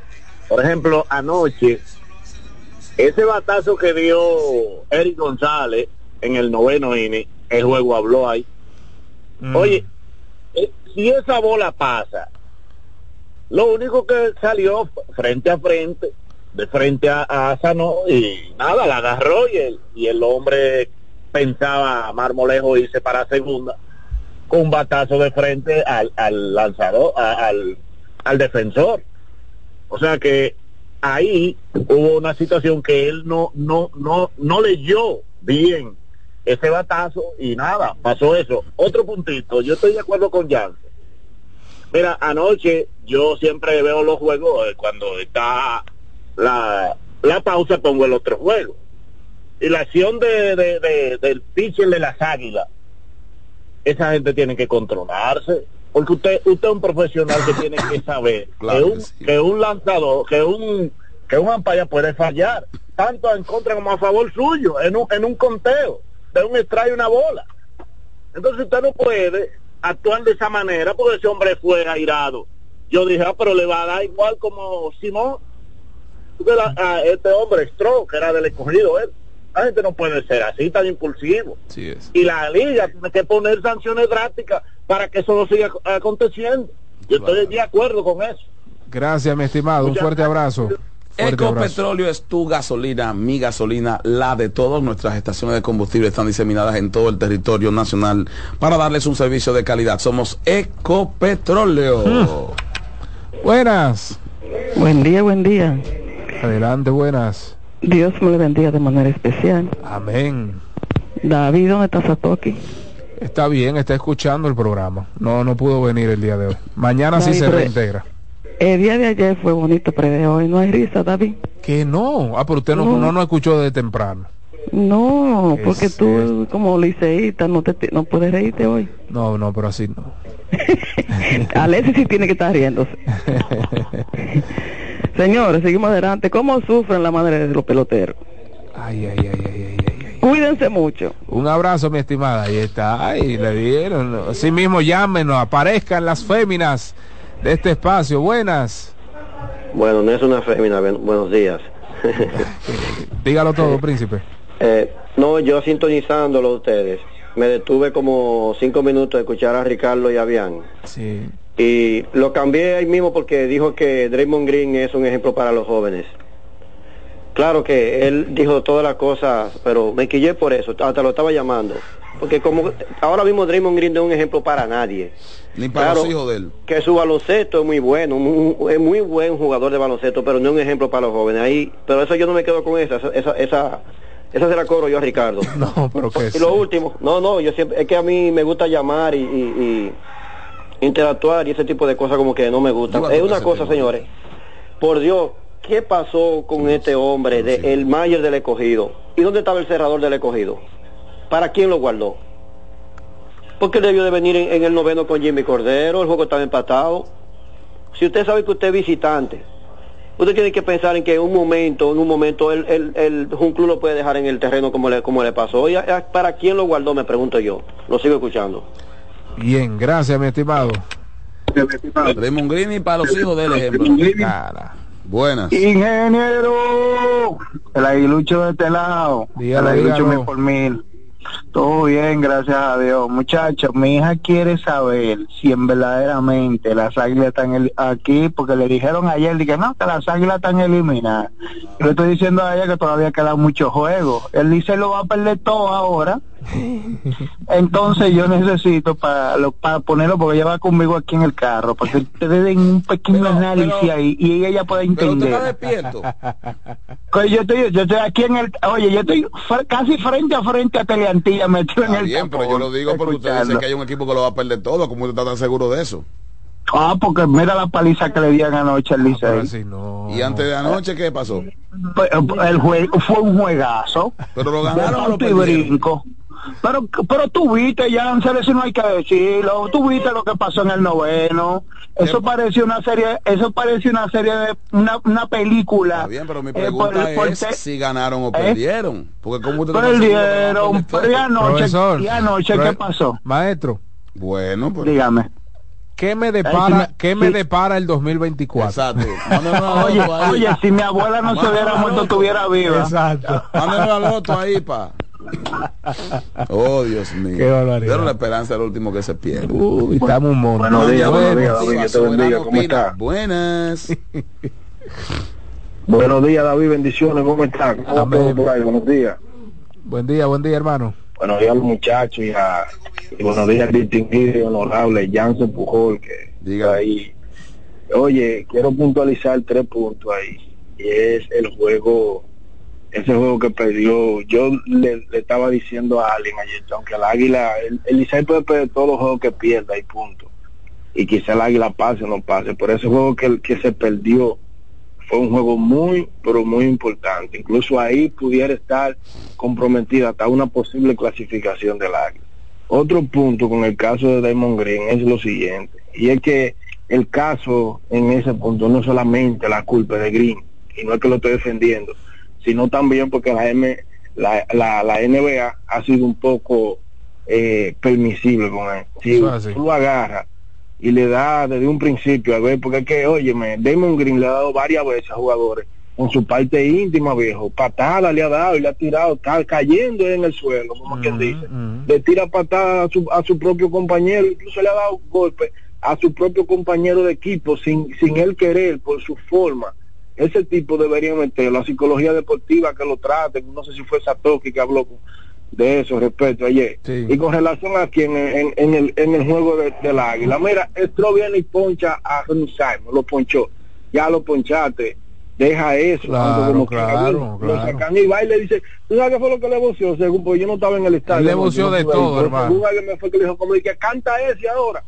por ejemplo, anoche, ese batazo que dio Eric González en el noveno inning, el juego habló ahí. Oye, eh, si esa bola pasa, lo único que salió frente a frente, de frente a, a Sano, y nada, la agarró y el, y el hombre pensaba marmolejo irse para segunda, con un batazo de frente al, al lanzador, a- al, al defensor. O sea que ahí hubo una situación que él no, no, no, no leyó bien ese batazo y nada, pasó eso. Otro puntito, yo estoy de acuerdo con Jan. Mira, anoche yo siempre veo los juegos eh, cuando está la, la pausa pongo el otro juego. Y la acción de, de- de- del pitcher de las águilas, esa gente tiene que controlarse. Porque usted, usted es un profesional que tiene que saber Claro que, que un, sí. que un lanzador, que un que un ampalla puede fallar, tanto en contra como a favor suyo, en un, en un conteo, de un extrae una bola. Entonces usted no puede actuar de esa manera porque ese hombre fue airado. Yo dije, ah, pero le va a dar igual como Simón. A este hombre, Stroh, que era del escogido, él. La gente no puede ser así, tan impulsivo. Sí es. Y la liga tiene que poner sanciones drásticas para que eso no siga aconteciendo. Yo estoy de acuerdo con eso. Gracias, mi estimado. Un. Fuerte abrazo. Ecopetróleo es tu gasolina, mi gasolina, la de todas nuestras estaciones de combustible están diseminadas en todo el territorio nacional para darles un servicio de calidad. Somos Ecopetróleo. Buenas. Buen día, buen día. Adelante, buenas. Dios me le bendiga de manera especial. Amén. David, ¿dónde está Satoki? Está bien, está escuchando el programa. No, no pudo venir el día de hoy. Mañana sí se reintegra. El día de ayer fue bonito, pero de hoy no hay risa, David. Que no. Ah, pero usted no, No. no escuchó desde temprano. No, ¿Qué porque es tú como liceísta no te no puedes reírte hoy. No, no, pero así no. Alexis sí tiene que estar riéndose. Señores, seguimos adelante. ¿Cómo sufren la madre de los peloteros? Ay, ay, ay, ay, ay. Cuídense mucho. Un abrazo, mi estimada. Ahí está. Ay, le dieron. Así mismo llámenos, aparezcan las féminas de este espacio. Buenas. Bueno, no es una fémina, buenos días. Dígalo todo, príncipe. Eh, no, yo sintonizándolo a ustedes. Me detuve como cinco minutos de escuchar a Ricardo y a Bian. Sí. Y lo cambié ahí mismo porque dijo que Draymond Green es un ejemplo para los jóvenes. Claro que él dijo todas las cosas, pero me quillé por eso, hasta lo estaba llamando. Porque como ahora mismo Draymond Green no es un ejemplo para nadie. Ni para Claro, los hijos de él. que su baloncesto es muy bueno, mu- es muy buen jugador de baloncesto, pero no es un ejemplo para los jóvenes. Ahí, pero eso yo no me quedo con esa, esa, esa, esa, esa se la cobro yo a Ricardo. No, pero que Y lo último, no, no, yo siempre, es que a mí me gusta llamar y, y- y interactuar y ese tipo de cosas como que no me gusta. Es una cosa, tema. señores, por Dios, ¿qué pasó con este hombre, de, el Mayer del escogido? ¿Y dónde estaba el cerrador del escogido? ¿Para quién lo guardó? Porque debió de venir en, en el noveno con Jimmy Cordero, el juego estaba empatado. Si usted sabe que usted es visitante, usted tiene que pensar en que en un momento, en un momento, el, el, el- un club lo puede dejar en el terreno como le, como le pasó. ¿Y a- a- para quién lo guardó? Me pregunto yo. Lo sigo escuchando. Bien, gracias, mi estimado. Raymond Green y para los hijos del ejemplo. Cara. Buenas. Ingeniero, el aguilucho de este lado, Dígalo, el aguilucho mil por mil. Todo bien, gracias a Dios. Muchachos, mi hija quiere saber si en verdaderamente las águilas están el- aquí, porque le dijeron ayer, dije, no, que las águilas están eliminadas. Yo le estoy diciendo a ella que todavía quedan muchos juegos. Él dice lo va a perder todo ahora. Entonces yo necesito para lo- para ponerlo, porque ella va conmigo aquí en el carro, para que ustedes den un pequeño análisis ahí y ella pueda Pero entender. despierto. Que yo estoy, yo estoy aquí en el, oye, yo estoy casi frente a frente a Teleantilla metido en Está el bien, pero yo lo digo porque usted dice escuchando. que hay un equipo que lo va a perder todo. ¿Cómo usted está tan seguro de eso? Ah, porque mira la paliza que le dieron anoche al Licey. Y antes de anoche, ¿qué pasó? Pues, El juego fue un juegazo. Pero lo ganaron o lo De tanto y perdieron. brinco. Pero, pero tú viste, ya, eso no hay que decirlo. Tú viste lo que pasó en el noveno. Eso pareció una serie, eso pareció una serie de una, una película. Está bien, pero mi Eh, pregunta por- por es te- si ganaron o ¿Eh? perdieron. Porque como usted Perdieron, pero anoche, Profesor, y anoche ¿qué pasó? Maestro, Bueno, pues. Dígame. ¿qué me Ay, depara, si me- qué me sí. depara el 2024? Exacto. Oye, oye, si mi abuela no se hubiera muerto, estuviera viva. Exacto. Loto ahí, pa. Oh, Dios mío. Qué barbaridad. Pero la esperanza es el último que se pierde. Uy, estamos un montón. Buenos días, buenos días, Buenas, David, Dios te Soberano bendiga, ¿cómo Pina. está? Buenas. Buenos días, David, bendiciones, ¿cómo está? ¿Cómo va Amén. todo por ahí? Buenos días. Buen día, buen día, hermano. Buenos días a los muchachos y, a, y buenos días al distinguido y honorable Jansen Pujol, que Diga. ahí. Oye, quiero puntualizar tres puntos ahí. Y es el juego ese juego que perdió, yo le, estaba diciendo a alguien ayer, aunque el Águila, el, el puede perder todos los juegos que pierda y punto. Y quizá el Águila pase o no pase, pero ese juego que, que se perdió fue un juego muy, pero muy importante. Incluso ahí pudiera estar comprometida hasta una posible clasificación del Águila. Otro punto con el caso de Damon Green es lo siguiente, y es que el caso en ese punto no es solamente la culpa de Green, y no es que lo estoy defendiendo, sino también porque la, M, la, la, la NBA ha sido un poco eh, permisible con él. Si tú lo agarras y le das desde un principio, a ver, porque es que, óyeme, Damon Green le ha dado varias veces a jugadores en su parte íntima, viejo, patada le ha dado y le ha tirado, está cayendo en el suelo, como quien dice, le tira patada a su, a su propio compañero, incluso le ha dado golpe a su propio compañero de equipo sin, sin él querer, por su forma. Ese tipo debería meter la psicología deportiva que lo trate, no sé si fue Satoki que habló de eso respecto ayer. Y con relación aquí en, en, en el, en el juego de- del águila, mira, Estro viene y poncha a Simon, lo ponchó, ya lo ponchaste, deja eso, Claro, como claro, lo sacan y va y le dice, ¿tú sabes qué fue lo que le voció? Según, pues yo no estaba en el estadio. Le voció no de ahí, todo, pero hermano. alguien me fue que le dijo, como que canta ese ahora.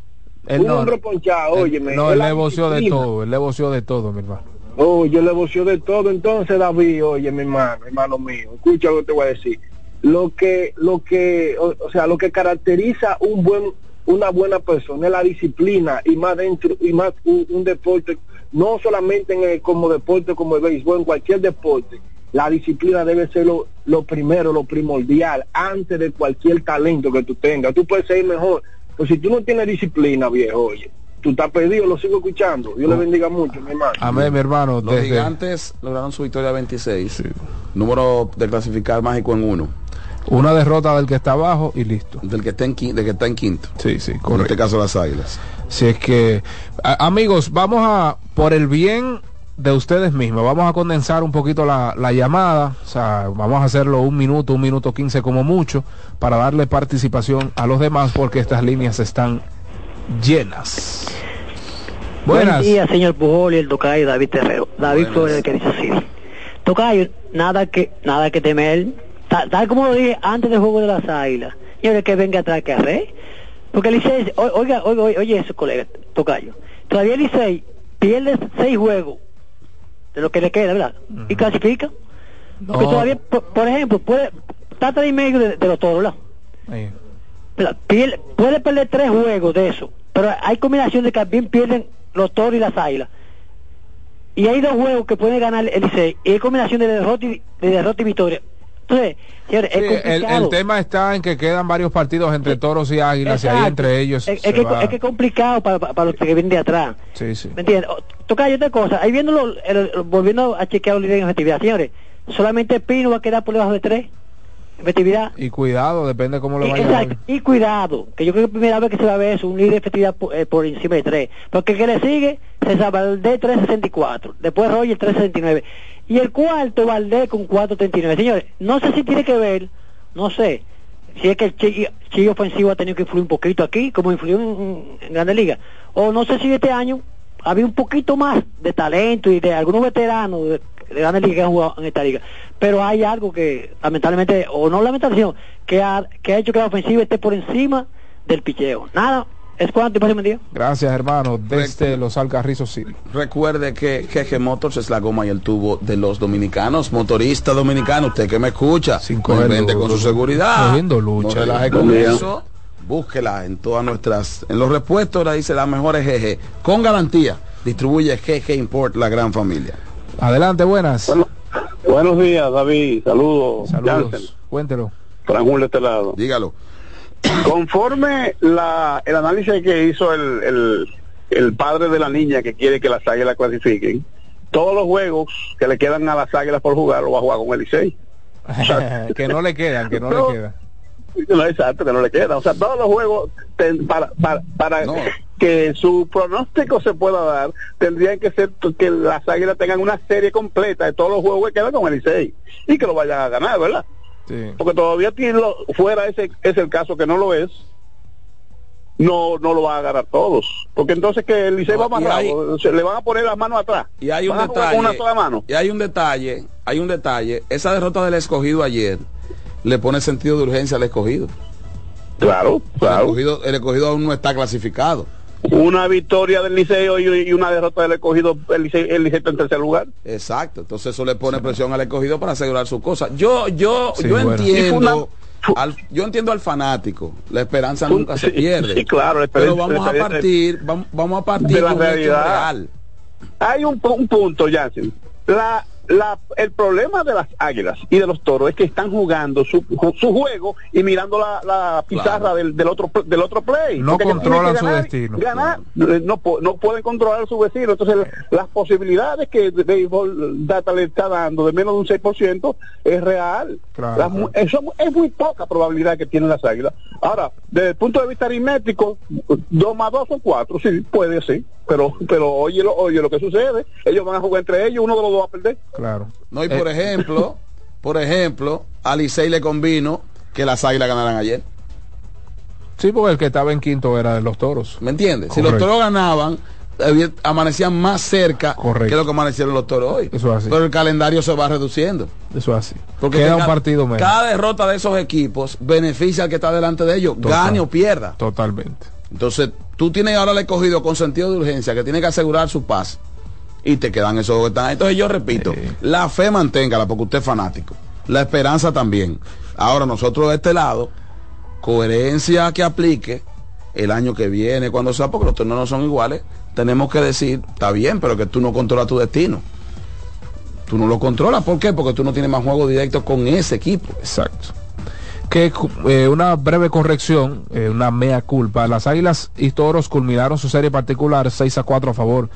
Él un no- hombre ponchado, óyeme. no, él le voció de todo, él le voció de todo, mi hermano. Oh, yo le voció de todo. Entonces, David, oye, mi hermano, hermano mío, escucha lo que te voy a decir. Lo que, lo que, o, sea, lo que caracteriza un buen, una buena persona es la disciplina y más dentro, y más un, deporte, no solamente en el, como deporte, como el béisbol, en cualquier deporte. La disciplina debe ser lo, lo primero, lo primordial, antes de cualquier talento que tú tengas. Tú puedes ser mejor, pero si tú no tienes disciplina, viejo, oye, tú estás perdido, lo sigo escuchando. Dios le bendiga mucho, mi hermano. Amén, mi hermano. Los desde- gigantes lograron su victoria 26. Número de clasificar mágico en uno. Una derrota del que está abajo y listo. Del que está en, qui- del que está en quinto. Sí, sí, En correcto. este caso las águilas. Si es que, a- amigos, vamos a, por el bien de ustedes mismos, vamos a condensar un poquito la, la llamada, o sea, vamos a hacerlo un minuto, un minuto quince como mucho, para darle participación a los demás, porque estas líneas están llenas. Buenas. Buen día, señor Pujol y el tocayo David Terrero. David Flores, que dice así. Tocayo, nada que nada que temer. Ta- Tal, como lo dije antes del juego de las águilas. Señores, que venga atrás que arre. Porque el Licey, o- oiga, oiga, oiga, oye eso, colega, Tocayo. Todavía el Licey pierde seis juegos de lo que le queda, ¿verdad? Y clasifica. Porque No. todavía, por, por ejemplo, puede, está a tres y medio de, de los toros, ¿verdad? Ahí. Pierde- puede perder tres juegos de eso, pero hay combinaciones que también pierden los toros y las águilas. Y hay dos juegos que puede ganar el Licey, y hay combinación de derrota y, de derrota y victoria. Entonces, señores, Sí, es el, complicado. el tema está en que quedan varios partidos entre toros y águilas y ahí entre ellos es, que, va- es que es complicado para, para, los que vienen de atrás. Sí, sí. ¿Me entiendes? Toca otra cosa, ahí el- volviendo a chequear los líderes en efectividad, señores, solamente Pino va a quedar por debajo de tres efectividad. Y cuidado, depende cómo lo Y- vaya exacto, y cuidado, que yo creo que es la primera vez que se va a ver eso, un líder de efectividad por, eh, por encima de 3. Porque el que le sigue, César Valdés 364, después Roger 369. Y el cuarto, Valdés con 439. Señores, no sé si tiene que ver, no sé, si es que el chi, chi ofensivo ha tenido que influir un poquito aquí, como influyó en, en Grandes Ligas. O no sé si este año había un poquito más de talento y de algunos veteranos de, de Grandes Ligas que han jugado en esta liga. Pero hay algo que, lamentablemente, o no lamentablemente, que ha, que ha hecho que la ofensiva esté por encima del picheo. Nada, es cuanto y pase. Gracias, hermano, desde los Alcarrizos City. Recuerde que GG Motors es la goma y el tubo de los dominicanos. Motorista dominicano, usted que me escucha, coger invente con su seguridad. Cogiendo lucha. No relaje con eso. Búsquela en todas nuestras, en los repuestos, la dice las mejores GG. Con garantía. Distribuye GG Import, la gran familia. Adelante, buenas. Buenos días, David. Saludos. Saludos. Cuéntelo. Franjul de este lado. Dígalo. Conforme la, el análisis que hizo el, el, el padre de la niña que quiere que las águilas clasifiquen, todos los juegos que le quedan a las águilas por jugar lo va a jugar con el Licey. que no le quedan, que no, No. le quedan. No, exacto, que no le queda. O sea, todos los juegos ten- para, para, para que su pronóstico se pueda dar, tendrían que ser que las águilas tengan una serie completa de todos los juegos que quedan con el Licey y que lo vayan a ganar, ¿verdad? Sí. Porque todavía tiene lo- fuera ese es el caso que no lo es. no no lo van a agarrar todos. Porque entonces que el Licey No, va se le van a poner las manos atrás. Y hay un a detalle. una sola mano. Y hay un detalle, hay un detalle. Esa derrota del escogido ayer le pone sentido de urgencia al escogido. Claro, El escogido, el escogido aún no está clasificado. Una victoria del Liceo y, una derrota del escogido, el Licey, el en tercer lugar. Exacto. Entonces eso le pone presión al escogido para asegurar su cosa. Yo, yo, Sí, yo bueno. Entiendo. al- yo entiendo al fanático, la esperanza nunca se pierde. sí, claro, la pero vamos a partir, vamos, vamos a partir de la realidad. real. Hay un, un punto, Jansen. La, la, el problema de las águilas y de los toros es que están jugando su, su juego y mirando la, la pizarra del, del otro del otro play. No controlan su destino. Ganar, eh, no, no pueden controlar su vecino. Entonces, las posibilidades que el béisbol data le está dando de menos de un 6% es real. Claro, Las eso es muy poca probabilidad que tienen las águilas. Ahora, desde el punto de vista aritmético, dos más dos son cuatro, sí, puede ser. Pero, pero oye, lo, oye lo que sucede. Ellos van a jugar entre ellos, uno de los dos va a perder. Claro. No, y por ejemplo, por ejemplo, a Licey le convino que las águilas ganaran ayer. Sí, porque el que estaba en quinto era de los toros. ¿Me entiendes? Si los Correcto. toros ganaban, eh, amanecían más cerca que lo que amanecieron los toros hoy. Eso es así. Pero el calendario se va reduciendo. Eso es así. Porque Queda un partido menos. Cada derrota de esos equipos beneficia al que está delante de ellos, Total. gane o pierda. Totalmente. Entonces, tú tienes ahora el escogido con sentido de urgencia, que tiene que asegurar su paz. Y te quedan esos que están. ahí. Entonces, yo repito, la fe manténgala porque usted es fanático. La esperanza también. Ahora, nosotros de este lado, coherencia que aplique el año que viene, cuando sea, porque los torneos no son iguales, tenemos que decir, está bien, pero que tú no controlas tu destino. Tú no lo controlas, ¿por qué? Porque tú no tienes más juego directo con ese equipo. Exacto. Que eh, una breve corrección, eh, una mea culpa. Las Águilas y Toros culminaron su serie particular 6 a 4 a favor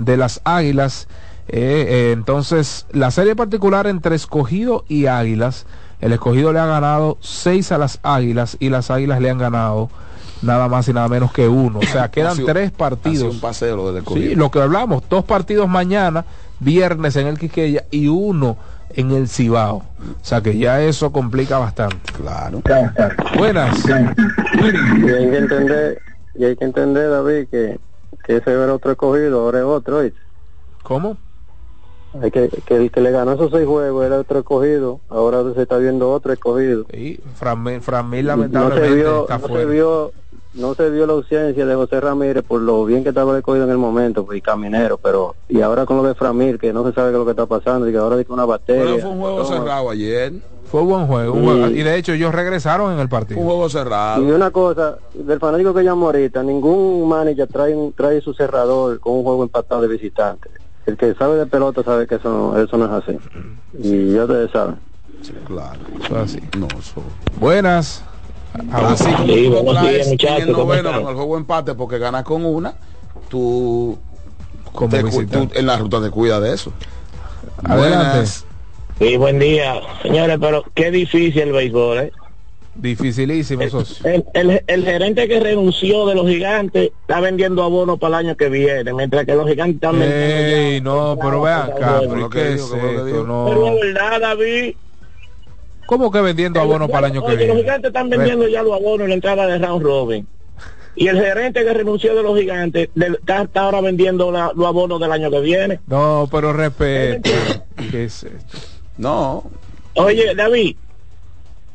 de las Águilas. Eh, eh, entonces, la serie particular entre Escogido y Águilas, el Escogido le ha ganado 6 a las Águilas y las Águilas le han ganado nada más y nada menos que uno. O sea, quedan Ha sido- tres Ha sido partidos. un paseo lo del escogido. Sí, lo que hablamos, dos partidos mañana, viernes en el Quiqueya y uno en el Cibao. O sea que ya eso complica bastante. Claro. Buenas. Y hay que entender, y hay que entender, David, que, que ese era otro escogido, ahora es otro. ¿oíste? ¿Cómo? Hay que, que el que le ganó esos seis juegos era otro escogido, ahora se está viendo otro escogido. Sí, Fran, Fran Mil no se lamentablemente vio, está no se vio, no se vio la ausencia de José Ramírez por lo bien que estaba el escogido en el momento, pues, y caminero, pero y ahora con lo de Framil, que no se sabe qué es lo que está pasando, y que ahora hay una bacteria. Pero fue un juego Toma. cerrado ayer. Fue buen juego, un Sí. juego. Y de hecho ellos regresaron en el partido. Un juego cerrado. Y una cosa, del fanático que llamó ahorita, ningún manager trae, un- trae su cerrador con un juego empatado de visitante. El que sabe de pelota sabe que eso, no- eso no es así. Y ya ustedes saben. Claro. Eso es así. No, eso. Buenas. Así como Sí, tú lo buenos días, muchachos, en el ¿cómo noveno están? con el juego empate porque ganas con una, tú, Como te tú en la ruta te cuida de eso. Adelante. Buenas. Sí, buen día. Señores, pero qué difícil el béisbol, ¿eh? Dificilísimo, socio. El, el, el gerente que renunció de los gigantes está vendiendo abonos para el año que viene, mientras que los gigantes están vendiendo Ey, no, pero vean acá, pero ¿qué es esto? No. Pero verdad, David. ¿Cómo que vendiendo abonos para el año que Oye, los viene? gigantes están vendiendo ya los abonos en la entrada de round robin. Y el gerente que renunció de los gigantes de- está, está ahora vendiendo la- los abonos del año que viene. No, pero respeto. ¿Qué es esto? No. Oye, David,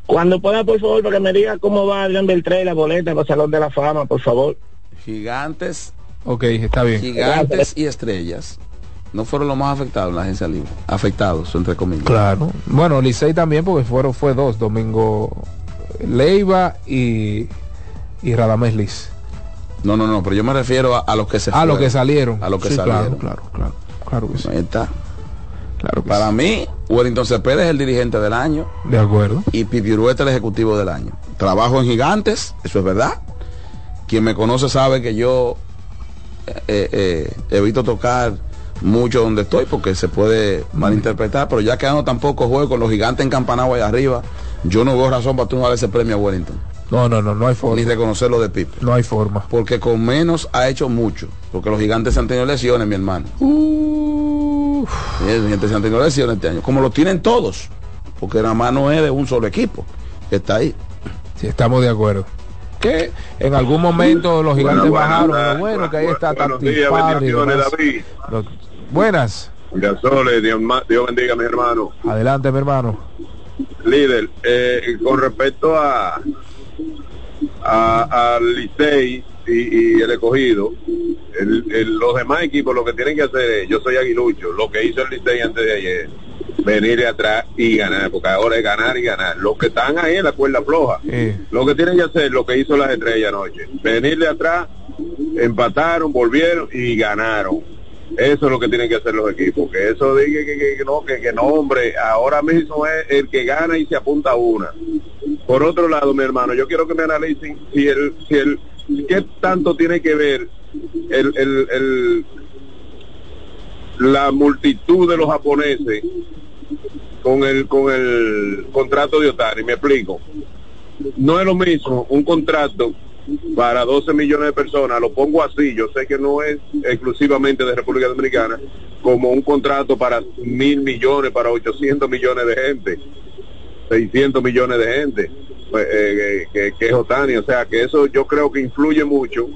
cuando pueda, por favor, para que me diga cómo va el Denver 3, la boleta para el Salón de la Fama, por favor. Gigantes, Ok, está bien. gigantes y estrellas no fueron los más afectados en la agencia libre. Afectados, entre comillas. Claro. Bueno, Licey también porque fueron fue dos, Domingo Leiva y y Radamés Liz. No, no, no, pero yo me refiero a, a los que se A los que salieron. A los que Sí, salieron. Claro, claro, claro. Claro que sí. Ahí está. Claro Para mí, Wellington Cepeda es el dirigente del año De acuerdo. y Pipirueta el ejecutivo del año. Trabajo en Gigantes, eso es verdad. Quien me conoce sabe que yo eh, eh, evito tocar mucho donde estoy porque se puede malinterpretar, pero ya que no tampoco juego con los gigantes en Campanagua allá arriba, yo no veo razón para tú no darle ese premio a Wellington. No, no, no, no hay forma. Ni reconocerlo de Pipe. No hay forma. Porque con menos ha hecho mucho. Porque los gigantes han tenido lesiones, mi hermano. Sí, los gigantes han tenido lesiones este año. Como lo tienen todos. Porque nada más no es de un solo equipo que está ahí. Sí, estamos de acuerdo. que en algún momento los gigantes Bueno, bajaron, pero bueno, que ahí está buenos días, bendiciones. David. Lo- Buenas, Gasoles, Dios, Dios bendiga, mi hermano. adelante mi hermano. Líder, eh, con respecto a a- al Licey y, y el escogido, el- el- los demás equipos lo que tienen que hacer es, yo soy aguilucho, lo que hizo el Licey antes de ayer, venir de atrás y ganar, porque ahora es ganar y ganar. Los que están ahí en la cuerda floja, lo que tienen que hacer, lo que hizo las estrellas anoche, venir de atrás, empataron, volvieron y ganaron. Eso es lo que tienen que hacer los equipos, que eso diga que, que- que no, que, que no, hombre, ahora mismo es el que gana y se apunta a una. Por otro lado, mi hermano, yo quiero que me analicen si el, si el, qué tanto tiene que ver el, el, el- la multitud de los japoneses con el, con el contrato de Otani. Me explico. No es lo mismo un contrato para 12 millones de personas, lo pongo así, yo sé que no es exclusivamente de República Dominicana, como un contrato para mil millones, para 800 millones de gente, 600 millones de gente, pues, eh, que, que es Otani, o sea que eso yo creo que influye mucho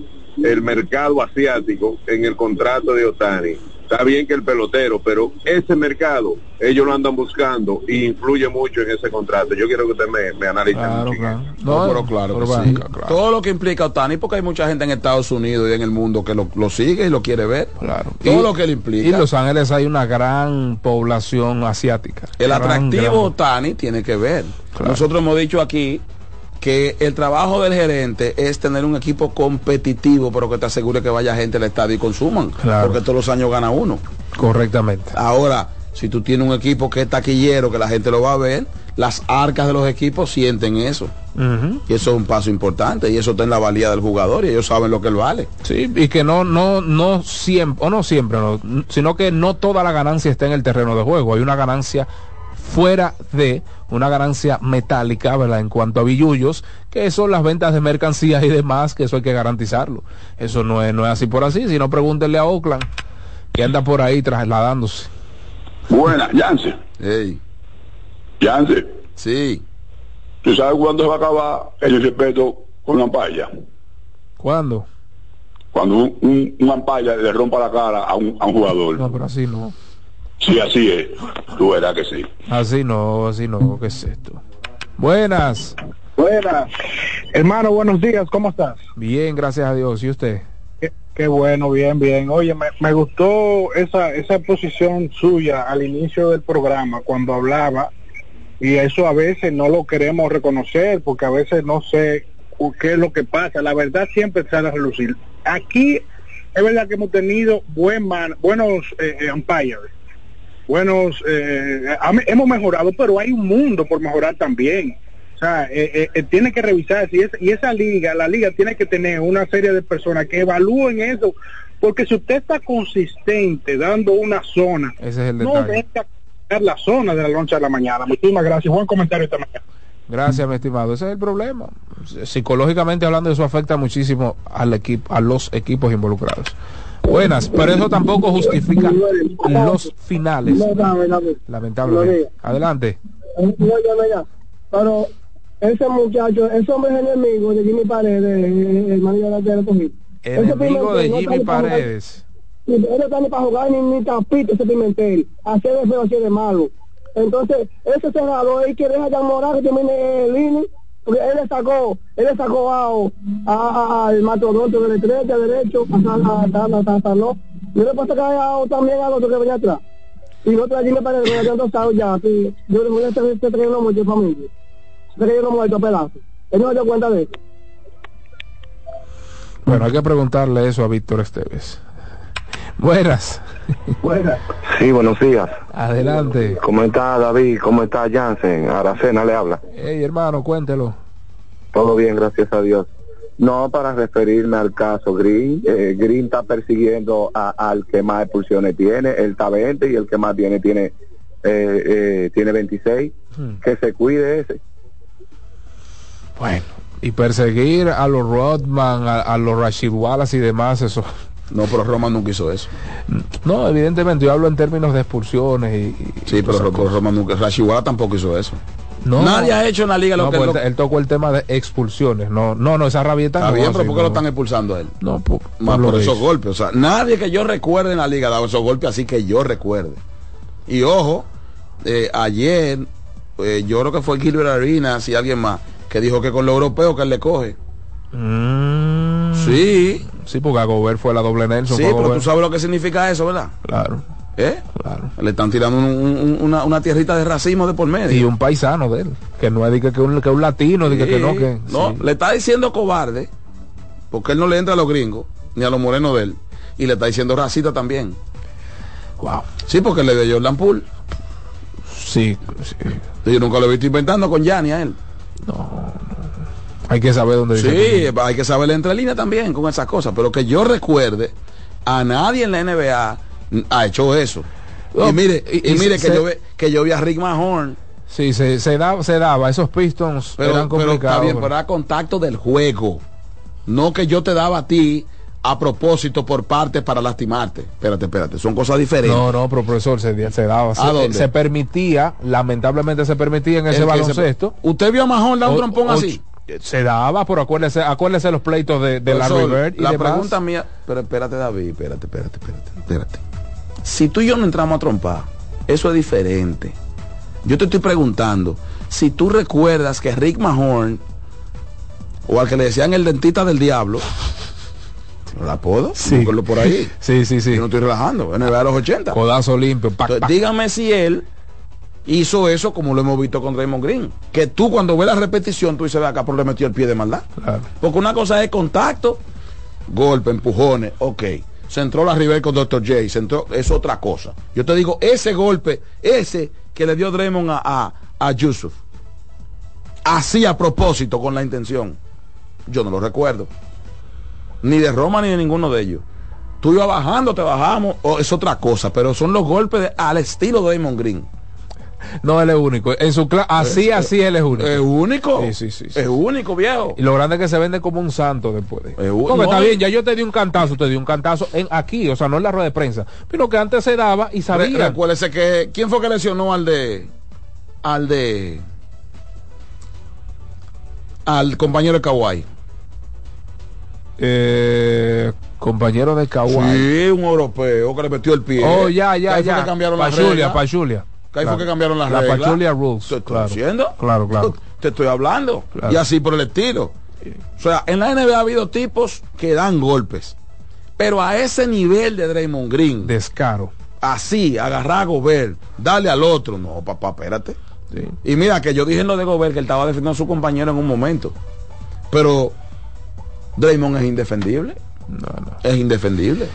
el mercado asiático en el contrato de Otani. Está bien que el pelotero, pero ese mercado ellos lo andan buscando y influye mucho en ese contrato. Yo quiero que usted me, me analice. mucho. No, pero claro que sí. Todo lo que implica Otani, porque hay mucha gente en Estados Unidos y en el mundo que lo, lo sigue y lo quiere ver. Claro. Todo Y- lo que le implica. Y en Los Ángeles hay una gran población asiática. El Gran, atractivo gran. Otani tiene que ver. Nosotros hemos dicho aquí que el trabajo del gerente es tener un equipo competitivo, pero que te asegure que vaya gente al estadio y consuman. Porque todos los años gana uno. Correctamente. Ahora, si tú tienes un equipo que es taquillero, que la gente lo va a ver, las arcas de los equipos sienten eso. Y eso es un paso importante y eso está en la valía del jugador y ellos saben lo que él vale. Sí, y que no, no, no siempre, o no siempre, no, sino que no toda la ganancia está en el terreno de juego. Hay una ganancia fuera de una ganancia metálica, ¿verdad? En cuanto a billullos, que son las ventas de mercancías y demás, que eso hay que garantizarlo. Eso no es, no es así por así, sino pregúntenle a Oakland, que anda por ahí trasladándose. Buena, Yance. Hey. Yance. Sí. ¿Tú sabes cuándo se va a acabar el respeto con la ampalla? ¿Cuándo? Cuando un, un, un ampalla le rompa la cara a un, a un jugador. No, pero así no. Si así es, tú verás que sí. Así no, así no, ¿qué es esto? Buenas. Buenas. Hermano, buenos días, ¿cómo estás? Bien, gracias a Dios. ¿Y usted? Qué, qué bueno, bien, bien. Oye, me, me gustó esa, esa posición suya al inicio del programa cuando hablaba y eso a veces no lo queremos reconocer porque a veces no sé qué es lo que pasa. La verdad siempre sale a relucir. Aquí es verdad que hemos tenido buen man- buenos eh, eh, umpires, buenos, eh, hemos mejorado, pero hay un mundo por mejorar también. O sea, eh, eh, eh, tiene que revisar si es, y esa liga, la liga tiene que tener una serie de personas que evalúen eso, porque si usted está consistente dando una zona, Ese es el no deja la zona de la loncha de la mañana. Muchísimas gracias. Buen comentario esta mañana. Gracias, mi estimado. Ese es el problema. Psicológicamente hablando, eso afecta muchísimo al equipo, a los equipos involucrados. Buenas, pero eso tampoco justifica los finales. Lamentablemente. Adelante. Pero ese muchacho, ese hombre es enemigo de Jimmy Paredes, manager de recogido. Enemigo de Jimmy Paredes. Él no está ni para jugar ni, ni tapito ese Pimentel. Hacer de feo, hacer de malo. Entonces, ese cerrador ahí que deja ya morar que termine el inning, porque él le sacó, él le sacó a, a- a- al mastodonte de estrella derecho, hasta hasta no. Yo le puedo sacar a- también al otro que venía atrás. Y el otro allí me parece que ya han estado ya. Yo le voy a hacer este tren muerto familia. Se creyó no muerto a pedazos. Él no se dio cuenta de eso. Bueno, hay que preguntarle eso a Víctor Esteves. Buenas. Buenas. Sí, buenos días. Adelante. ¿Cómo está David? ¿Cómo está Jansen? Aracena le habla. Hey, hermano, cuéntelo. Todo bien, gracias a Dios. No para referirme al caso Green. eh, Green está persiguiendo a- al que más expulsiones tiene. Él está 20 y el que más tiene tiene eh, eh, tiene 26. Que se cuide ese. Bueno, y perseguir a los Rodman, a, a los Rashid Wallace y demás, eso. No, pero Roma nunca hizo eso. No, evidentemente yo hablo en términos de expulsiones y... y Sí, pero. Roma nunca. Tampoco hizo eso. No. Nadie ha hecho en la liga lo No, que pues lo- él, tocó el tema de expulsiones. No, no, no, esa rabieta Está no. bien, así, pero ¿por qué no. lo están expulsando a él? No, por, Más por por, lo esos golpes. O sea, nadie que yo recuerde en la liga ha dado esos golpes así que yo recuerde. Y ojo, eh, ayer, eh, yo creo que fue Gilbert Arenas y alguien más, que dijo que con los europeos que él le coge. Mm, Sí, Sí, porque a Gobert fue la doble Nelson. sí, pero tú sabes lo que significa eso, ¿verdad? Claro, ¿Eh? claro. Le están tirando un- un- una, una tierrita de racismo de por medio. Y un paisano de él. Que no es que, que un, que un latino, de que, que no, que. No, sí. le está diciendo cobarde, porque él no le entra a los gringos, ni a los morenos de él, y le está diciendo racista también. Wow. Sí, porque le dio Jordan Poole. Sí, sí. Yo nunca lo he visto inventando con Yanni a él. Hay que saber dónde dice. Sí, hay que saber la entrelínea también con esas cosas, pero que yo recuerde, a nadie en la NBA ha hecho eso. No, y mire, y, y mire se- que, se- yo, ve- que yo vi a Rick Mahorn, Sí, se, se, daba, se daba. Esos Pistons pero, eran pero complicados. está bien, pero era contacto del juego. No que yo te daba a ti a propósito por parte para lastimarte. Espérate, espérate, son cosas diferentes. No, no, pero profesor, se, se daba. Se, ¿A dónde? se permitía, lamentablemente se permitía en ese El que se- baloncesto. ¿Usted vio a Mahorn dar un trompón así? Se daba, pero acuérdese, acuérdese los pleitos de, de Larry Profesor, Bird y la demás. pregunta mía, pero espérate David, espérate, espérate, espérate, espérate. Si tú y yo no entramos a trompar, eso es diferente. Yo te estoy preguntando, si tú recuerdas que Rick Mahorn, o al que le decían el dentista del diablo, ¿no la apodo? Sí. Por ahí. Sí, sí, sí. Yo no estoy relajando, en el de los 80. Codazo limpio. pac, Entonces, pac. dígame si él hizo eso como lo hemos visto con Raymond Green. Que tú cuando ves la repetición, tú dices, acá, pero le metió el pie de maldad. Claro. Porque una cosa es contacto, golpe, empujones, ok. Se entró la River con Dr. J, se entró, es otra cosa. Yo te digo, ese golpe, ese que le dio Draymond a, a, a Yusuf, así a propósito con la intención, yo no lo recuerdo. Ni de Roma ni de ninguno de ellos. Tú ibas bajando, te bajamos, o es otra cosa, pero son los golpes de- al estilo de Draymond Green. No, él es único. En su cla- así, Eh, así él es único. Es único. Sí, sí, sí, sí. Es único, viejo. Y lo grande es que se vende como un santo después. de- u- Porque no, está bien, ya yo te di un cantazo, te di un cantazo en aquí, o sea, no en la rueda de prensa, pero que antes se daba y Re- sabía. recuérdese que quién fue que lesionó al de al de al compañero de Kawhi. Eh, compañero de Kawhi. Sí, un europeo que le metió el pie. Oh, ya, ya, ya. cambiaron Pachulia, reglas. Pachulia. Que ahí Claro. fue que cambiaron las La reglas. Pachulia Rules. Te estoy claro. diciendo. Claro, claro. Te estoy hablando. Claro. Y así por el estilo. O sea, en la NBA ha habido tipos que dan golpes. Pero a ese nivel de Draymond Green, Descaro. así, agarrar a Gobert, darle al otro. No, papá, espérate. Sí. Y mira que yo dije en lo de Gobert que él estaba defendiendo a su compañero en un momento. Pero Draymond es indefendible. No, no. Es indefendible.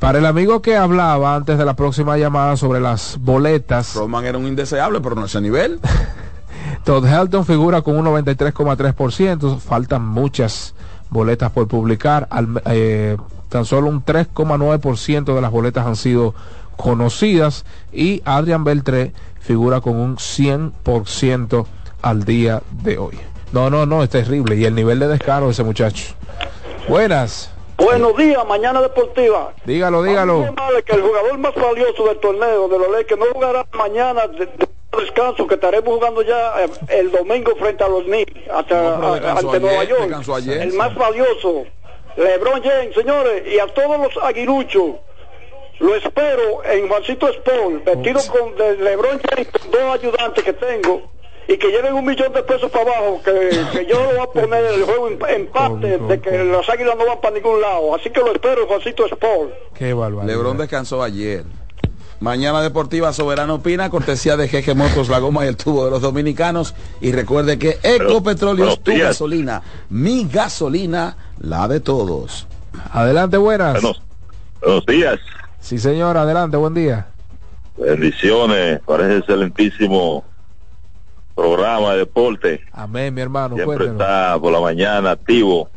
Para el amigo que hablaba antes de la próxima llamada sobre las boletas, Roman era un indeseable, pero no a ese nivel. Todd Helton figura con un 93,3%. Faltan muchas boletas por publicar. Al- eh, tan solo un 3,9% de las boletas han sido conocidas. Y Adrian Beltré figura con un 100% al día de hoy. No, no, no, es terrible. Y el nivel de descaro de ese muchacho. Buenas. Buenos días, mañana deportiva. Dígalo, dígalo. vale que el jugador más valioso del torneo de los Lakers no jugará mañana de, de descanso, que estaremos jugando ya eh, el domingo frente a los Knicks, hasta, No, a- ante ayer, Nueva York. ayer, el sí. más valioso, LeBron James, señores, y a todos los aguiluchos. Lo espero en Juancito Sport, vestido con de LeBron James, con dos ayudantes que tengo, y que lleven un millón de pesos para abajo, que, que yo lo voy a poner el juego en empate, de que las águilas no van para ningún lado. Así que lo espero Juancito Sport. Qué barbaridad. Lebron descansó ayer. Mañana Deportiva Soberano Opina, cortesía de Jeje Motos, la goma y el tubo de los dominicanos. Y recuerde que Ecopetróleo es tu días. gasolina, mi gasolina, la de todos. Adelante, buenas. Buenos, buenos días, Sí, señor, adelante, buen día. bendiciones para ese excelentísimo programa de deporte. Amén, mi hermano. Siempre está por la mañana activo.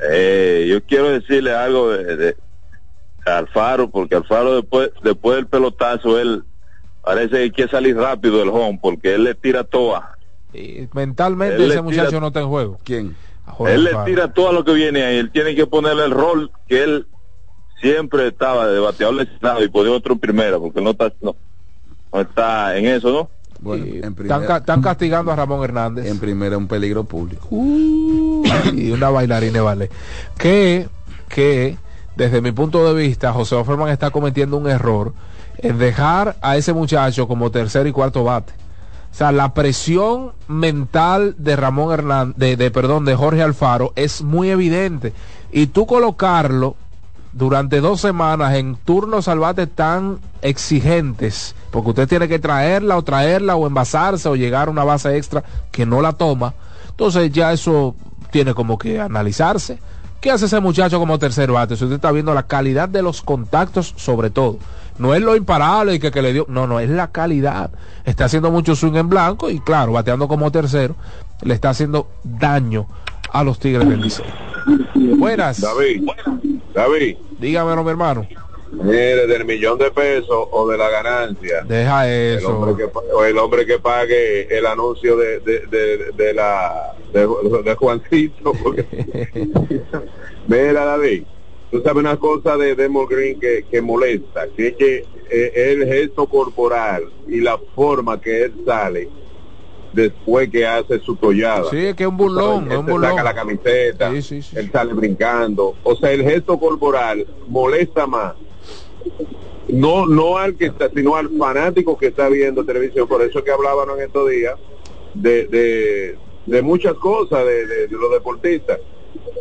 Eh, yo quiero decirle algo de, de Alfaro, porque Alfaro después, después del pelotazo, él parece que quiere salir rápido del home, porque él le tira toa. Y mentalmente Él ese muchacho tira- no está en juego. ¿Quién? Él le Alfaro. tira todo lo que viene ahí. Él tiene que ponerle el rol que él siempre estaba de bateador lesionado y poner otro en primera, porque no está, no, no está en eso, ¿no? Bueno, Y en están, primera, ca- están castigando a Ramón Hernández. en primera un peligro público. y una bailarina vale. Que, que, desde mi punto de vista, José Offerman está cometiendo un error en dejar a ese muchacho como tercer y cuarto bate. O sea, la presión mental de Ramón Hernández, de, de, perdón, de Jorge Alfaro es muy evidente. Y tú colocarlo durante dos semanas en turnos al bate tan exigentes, porque usted tiene que traerla o traerla o envasarse o llegar a una base extra que no la toma, entonces ya eso tiene como que analizarse. ¿Qué hace ese muchacho como tercer bate? Si usted está viendo la calidad de los contactos sobre todo. No es lo imparable y que, que le dio. No, no, es la calidad. Está haciendo mucho swing en blanco y claro, bateando como tercero, le está haciendo daño a los Tigres del Liceo. Buenas. David, David, Dígamelo, mi hermano. mire, del millón de pesos o de la ganancia. Deja El eso. hombre, que, el hombre que pague el anuncio de, de, de, de la de, de Juancito. porque- Mira, David, tú sabes una cosa de Demo Green que, que molesta, que es que eh, el gesto corporal y la forma que él sale después que hace su tollada. Sí, es que es un burlón, Él es un se burlón. saca la camiseta, él sale brincando. O sea, el gesto corporal molesta más. No, no al que está, sino al fanático que está viendo televisión. Por eso que hablaban en estos días de, de, de muchas cosas de, de- de los deportistas.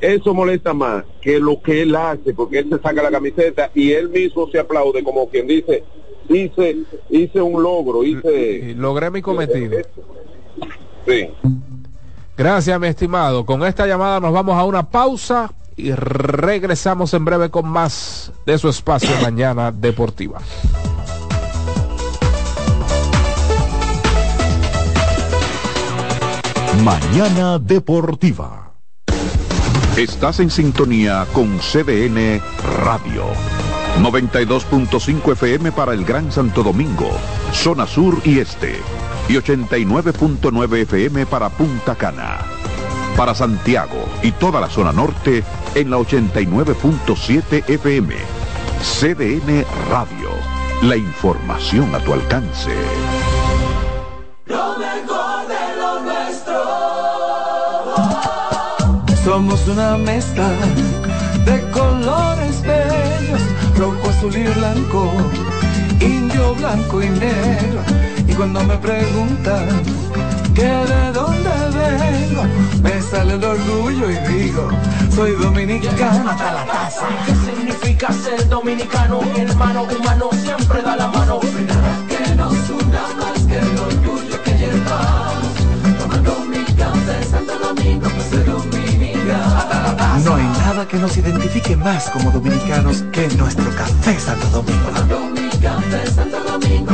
Eso molesta más que lo que él hace, porque él se saca la camiseta y él mismo se aplaude como quien dice, hice, hice un logro, hice... Logré mi cometido. Sí. Gracias, mi estimado. Con esta llamada nos vamos a una pausa y regresamos en breve con más de su espacio Mañana Deportiva. Mañana Deportiva. Estás en sintonía con CDN Radio. 92.5 FM para el Gran Santo Domingo, zona sur y este. Y 89.9 FM para Punta Cana. Para Santiago y toda la zona norte en la 89.7 FM. CDN Radio. La información a tu alcance. Lo mejor de lo nuestro. Somos una mezcla de bellos, rojo, azul y blanco, indio, blanco y negro. Y cuando me preguntan que de dónde vengo, me sale el orgullo y digo, soy dominicano hasta la taza. ¿Qué significa ser dominicano? Hermano humano siempre da la mano. Que nos una más que el orgullo que llevamos. Tomando mi café Santo Domingo, pues soy dominicano. No hay que nos identifique más como dominicanos que nuestro café Santo Domingo. Café Santo Domingo.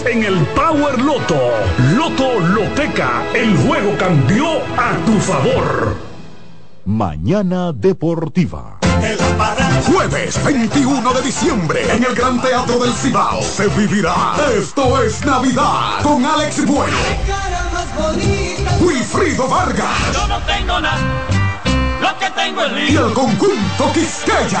en el Power Loto. Loto Loteca, el juego cambió a tu favor. Mañana Deportiva. Jueves 21 de diciembre en el Gran Teatro del Cibao se vivirá Esto es Navidad con Alex Bueno, Wilfrido Vargas Yo no tengo nada, lo que tengo es y el conjunto Quisqueya.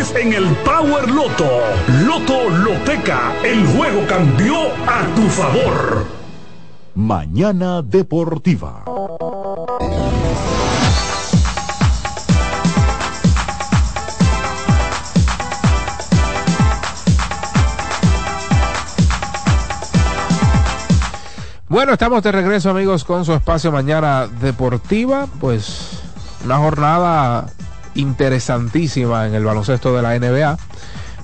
en el Power Loto. Loto Loteca, el juego cambió a tu favor. Mañana Deportiva. Bueno, estamos de regreso amigos con su espacio Mañana Deportiva. Pues una jornada interesantísima en el baloncesto de la NBA.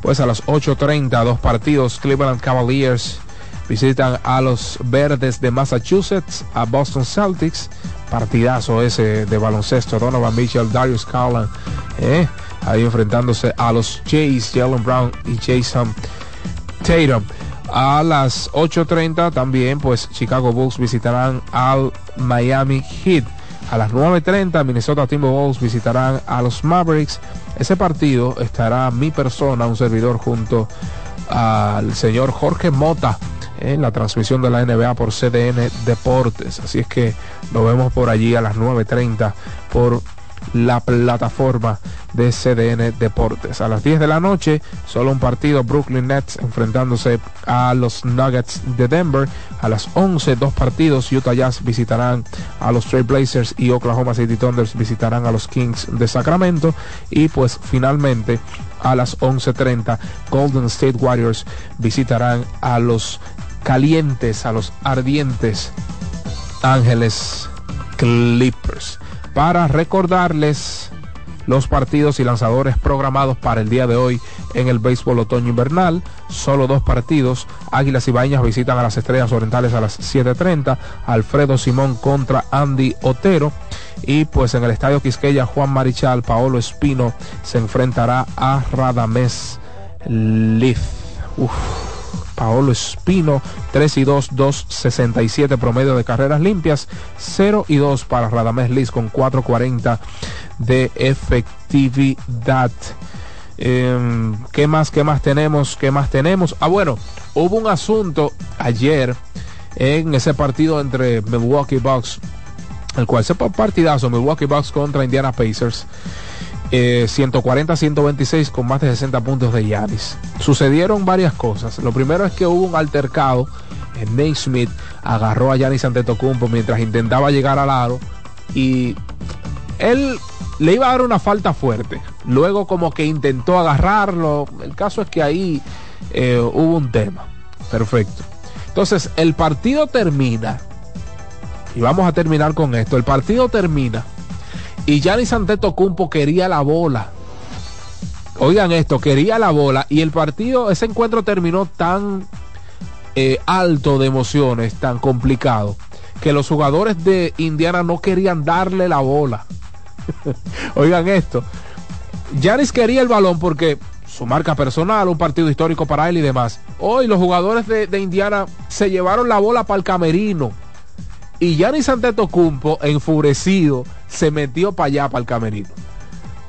Pues a las 8.30, dos partidos. Cleveland Cavaliers visitan a los Verdes de Massachusetts, a Boston Celtics. Partidazo ese de baloncesto. Donovan Mitchell, Darius Garland. ¿eh? Ahí enfrentándose a los Jays, Jalen Brown y Jason Tatum. A las 8.30 también, pues Chicago Bulls visitarán al Miami Heat. A las 9.30 Minnesota Timberwolves visitarán a los Mavericks. Ese partido estará mi persona, un servidor junto al señor Jorge Mota en la transmisión de la NBA por CDN Deportes. Así es que nos vemos por allí a las 9.30 por la plataforma de CDN Deportes. A las 10 de la noche, solo un partido, Brooklyn Nets enfrentándose a los Nuggets de Denver. A las 11, dos partidos, Utah Jazz visitarán a los Trail Blazers y Oklahoma City Thunders visitarán a los Kings de Sacramento. Y pues finalmente a las 11.30, Golden State Warriors visitarán a los calientes, a los ardientes Ángeles Clippers para recordarles los partidos y lanzadores programados para el día de hoy en el béisbol otoño invernal. Solo dos partidos. Águilas y Bañas visitan a las Estrellas Orientales a las 7.30. Alfredo Simón contra Andy Otero. Y pues en el Estadio Quisqueya, Juan Marichal, Paolo Espino se enfrentará a Radamés Liz. Paolo Espino, 3 y 2, 267 promedio de carreras limpias, 0 y 2 para Radamés Liz con 440 de efectividad. Eh, ¿Qué más? ¿Qué más tenemos? ¿Qué más tenemos? Ah, bueno, hubo un asunto ayer en ese partido entre Milwaukee Bucks, el cual se partidazo, Milwaukee Bucks contra Indiana Pacers. Eh, 140-126 con más de 60 puntos de Yaris. Sucedieron varias cosas. Lo primero es que hubo un altercado. Nate Smith agarró a Yanis Antetokounmpo mientras intentaba llegar al aro y él le iba a dar una falta fuerte. Luego como que intentó agarrarlo. El caso es que ahí eh, hubo un tema. Perfecto. Entonces el partido termina. Y vamos a terminar con esto. El partido termina y Giannis Antetokounmpo quería la bola. Oigan esto, quería la bola y el partido, ese encuentro terminó tan eh, alto de emociones, tan complicado, que los jugadores de Indiana no querían darle la bola. Oigan esto, Giannis quería el balón porque su marca personal, un partido histórico para él y demás. Hoy los jugadores de, de Indiana se llevaron la bola para el camerino. Y Giannis Antetokounmpo, enfurecido, se metió para allá, para el camerino.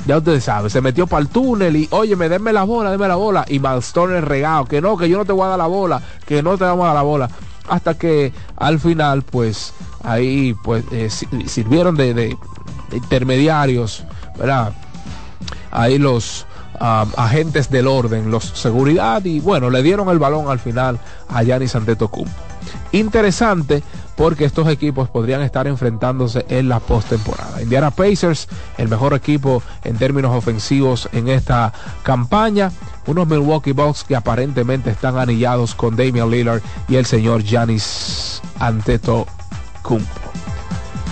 Ya ustedes saben, se metió para el túnel y, oye, me denme la bola, denme la bola. Y Milestone regado, que no, que yo no te voy a dar la bola, que no te vamos a dar la bola. Hasta que al final, pues, ahí, pues, eh, sirvieron de, intermediarios, ¿verdad? Ahí los agentes del orden, los seguridad, y bueno, le dieron el balón al final a Giannis Antetokounmpo. Interesante porque estos equipos podrían estar enfrentándose en la postemporada. Indiana Pacers, el mejor equipo en términos ofensivos en esta campaña. Unos Milwaukee Bucks que aparentemente están anillados con Damian Lillard y el señor Giannis Antetokounmpo.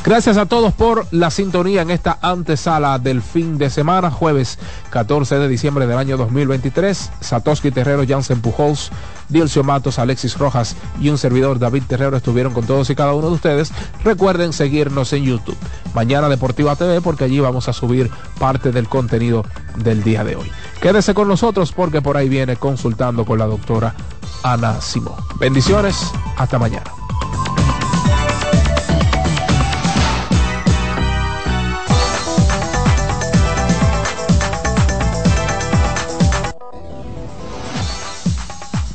Gracias a todos por la sintonía en esta antesala del fin de semana, jueves 14 de diciembre del año 2023. Satoshi Terrero, Jansen Pujols, Dilcio Matos, Alexis Rojas y un servidor David Terrero estuvieron con todos y cada uno de ustedes. Recuerden seguirnos en YouTube. Mañana Deportiva TV porque allí vamos a subir parte del contenido del día de hoy. Quédese con nosotros porque por ahí viene consultando con la doctora Ana Simón. Bendiciones, hasta mañana.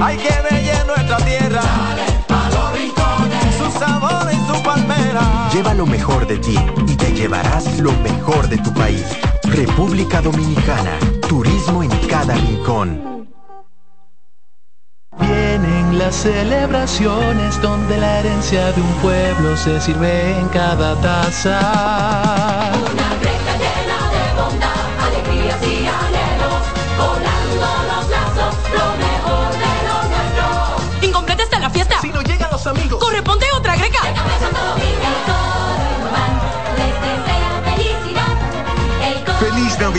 hay que bella nuestra tierra. Dale pa' los rincones, su sabor y su palmera. Lleva lo mejor de ti y te llevarás lo mejor de tu país. República Dominicana, turismo en cada rincón. Vienen las celebraciones donde la herencia de un pueblo se sirve en cada taza. Una greca llena de bondad,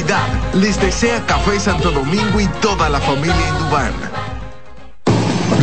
Navidad. Les desea Café Santo Domingo y toda la familia Indubán.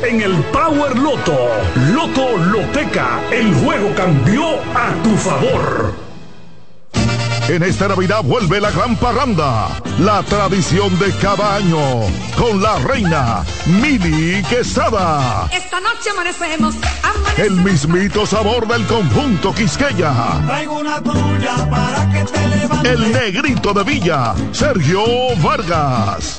en el Power Loto. Loto Loteca, el juego cambió a tu favor. En esta Navidad vuelve la gran parranda, la tradición de cada año, con la reina Mili Quesada. Esta noche amanecemos. El mismito sabor del conjunto Quisqueya. Traigo una tuya para que te levantes. El negrito de Villa, Sergio Vargas.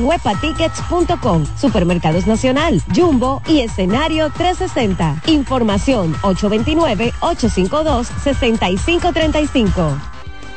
webatickets.com. Supermercados Nacional, Jumbo y escenario 360. Información 829-852-6535.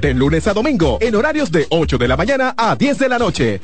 de lunes a domingo, en horarios de 8 de la mañana a 10 de la noche.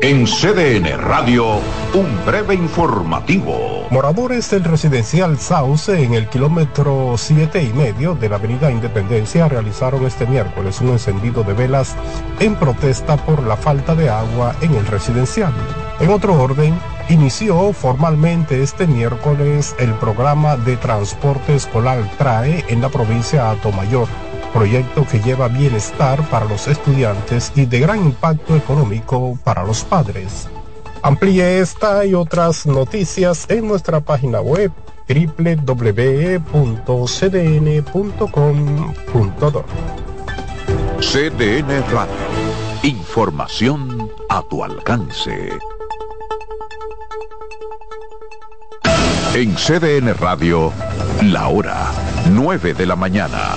En CDN Radio, un breve informativo. Moradores del residencial Sauce en el kilómetro siete y medio de la avenida Independencia realizaron este miércoles un encendido de velas en protesta por la falta de agua en el residencial. En otro orden, inició formalmente este miércoles el programa de transporte escolar TRAE en la provincia de Atomayor proyecto que lleva bienestar para los estudiantes y de gran impacto económico para los padres. Amplíe esta y otras noticias en nuestra página web www.cdn.com.do. CDN Radio. Información a tu alcance. En CDN Radio, la hora 9 de la mañana.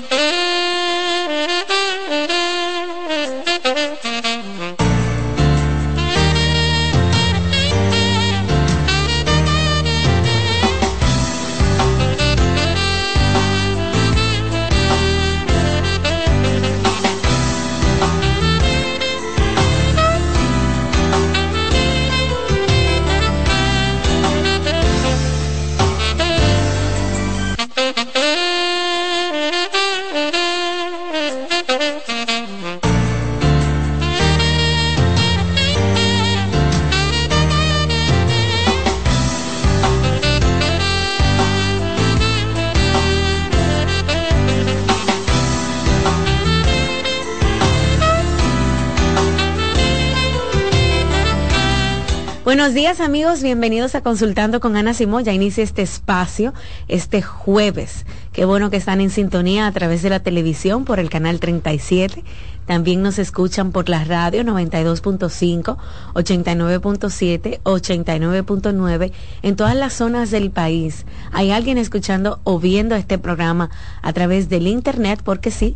Buenos días amigos, bienvenidos a Consultando con Ana Simón. Ya inicia este espacio este jueves. Qué bueno que están en sintonía a través de la televisión por el canal 37. También nos escuchan por la radio 92.5, 89.7, 89.9 en todas las zonas del país. Hay alguien escuchando o viendo este programa a través del internet porque sí,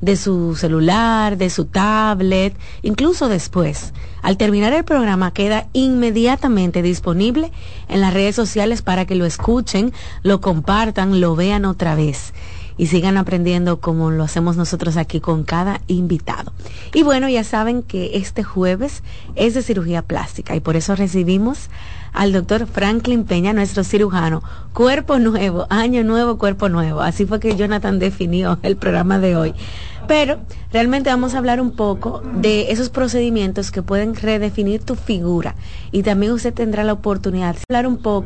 de su celular, de su tablet, incluso después. Al terminar el programa queda inmediatamente disponible en las redes sociales para que lo escuchen, lo compartan, lo vean otra vez y sigan aprendiendo como lo hacemos nosotros aquí con cada invitado. Y bueno, ya saben que este jueves es de cirugía plástica y por eso recibimos al doctor Franklin Peña, nuestro cirujano. Cuerpo nuevo, año nuevo, cuerpo nuevo. Así fue que Jonathan definió el programa de hoy. Pero realmente vamos a hablar un poco de esos procedimientos que pueden redefinir tu figura y también usted tendrá la oportunidad de hablar un poco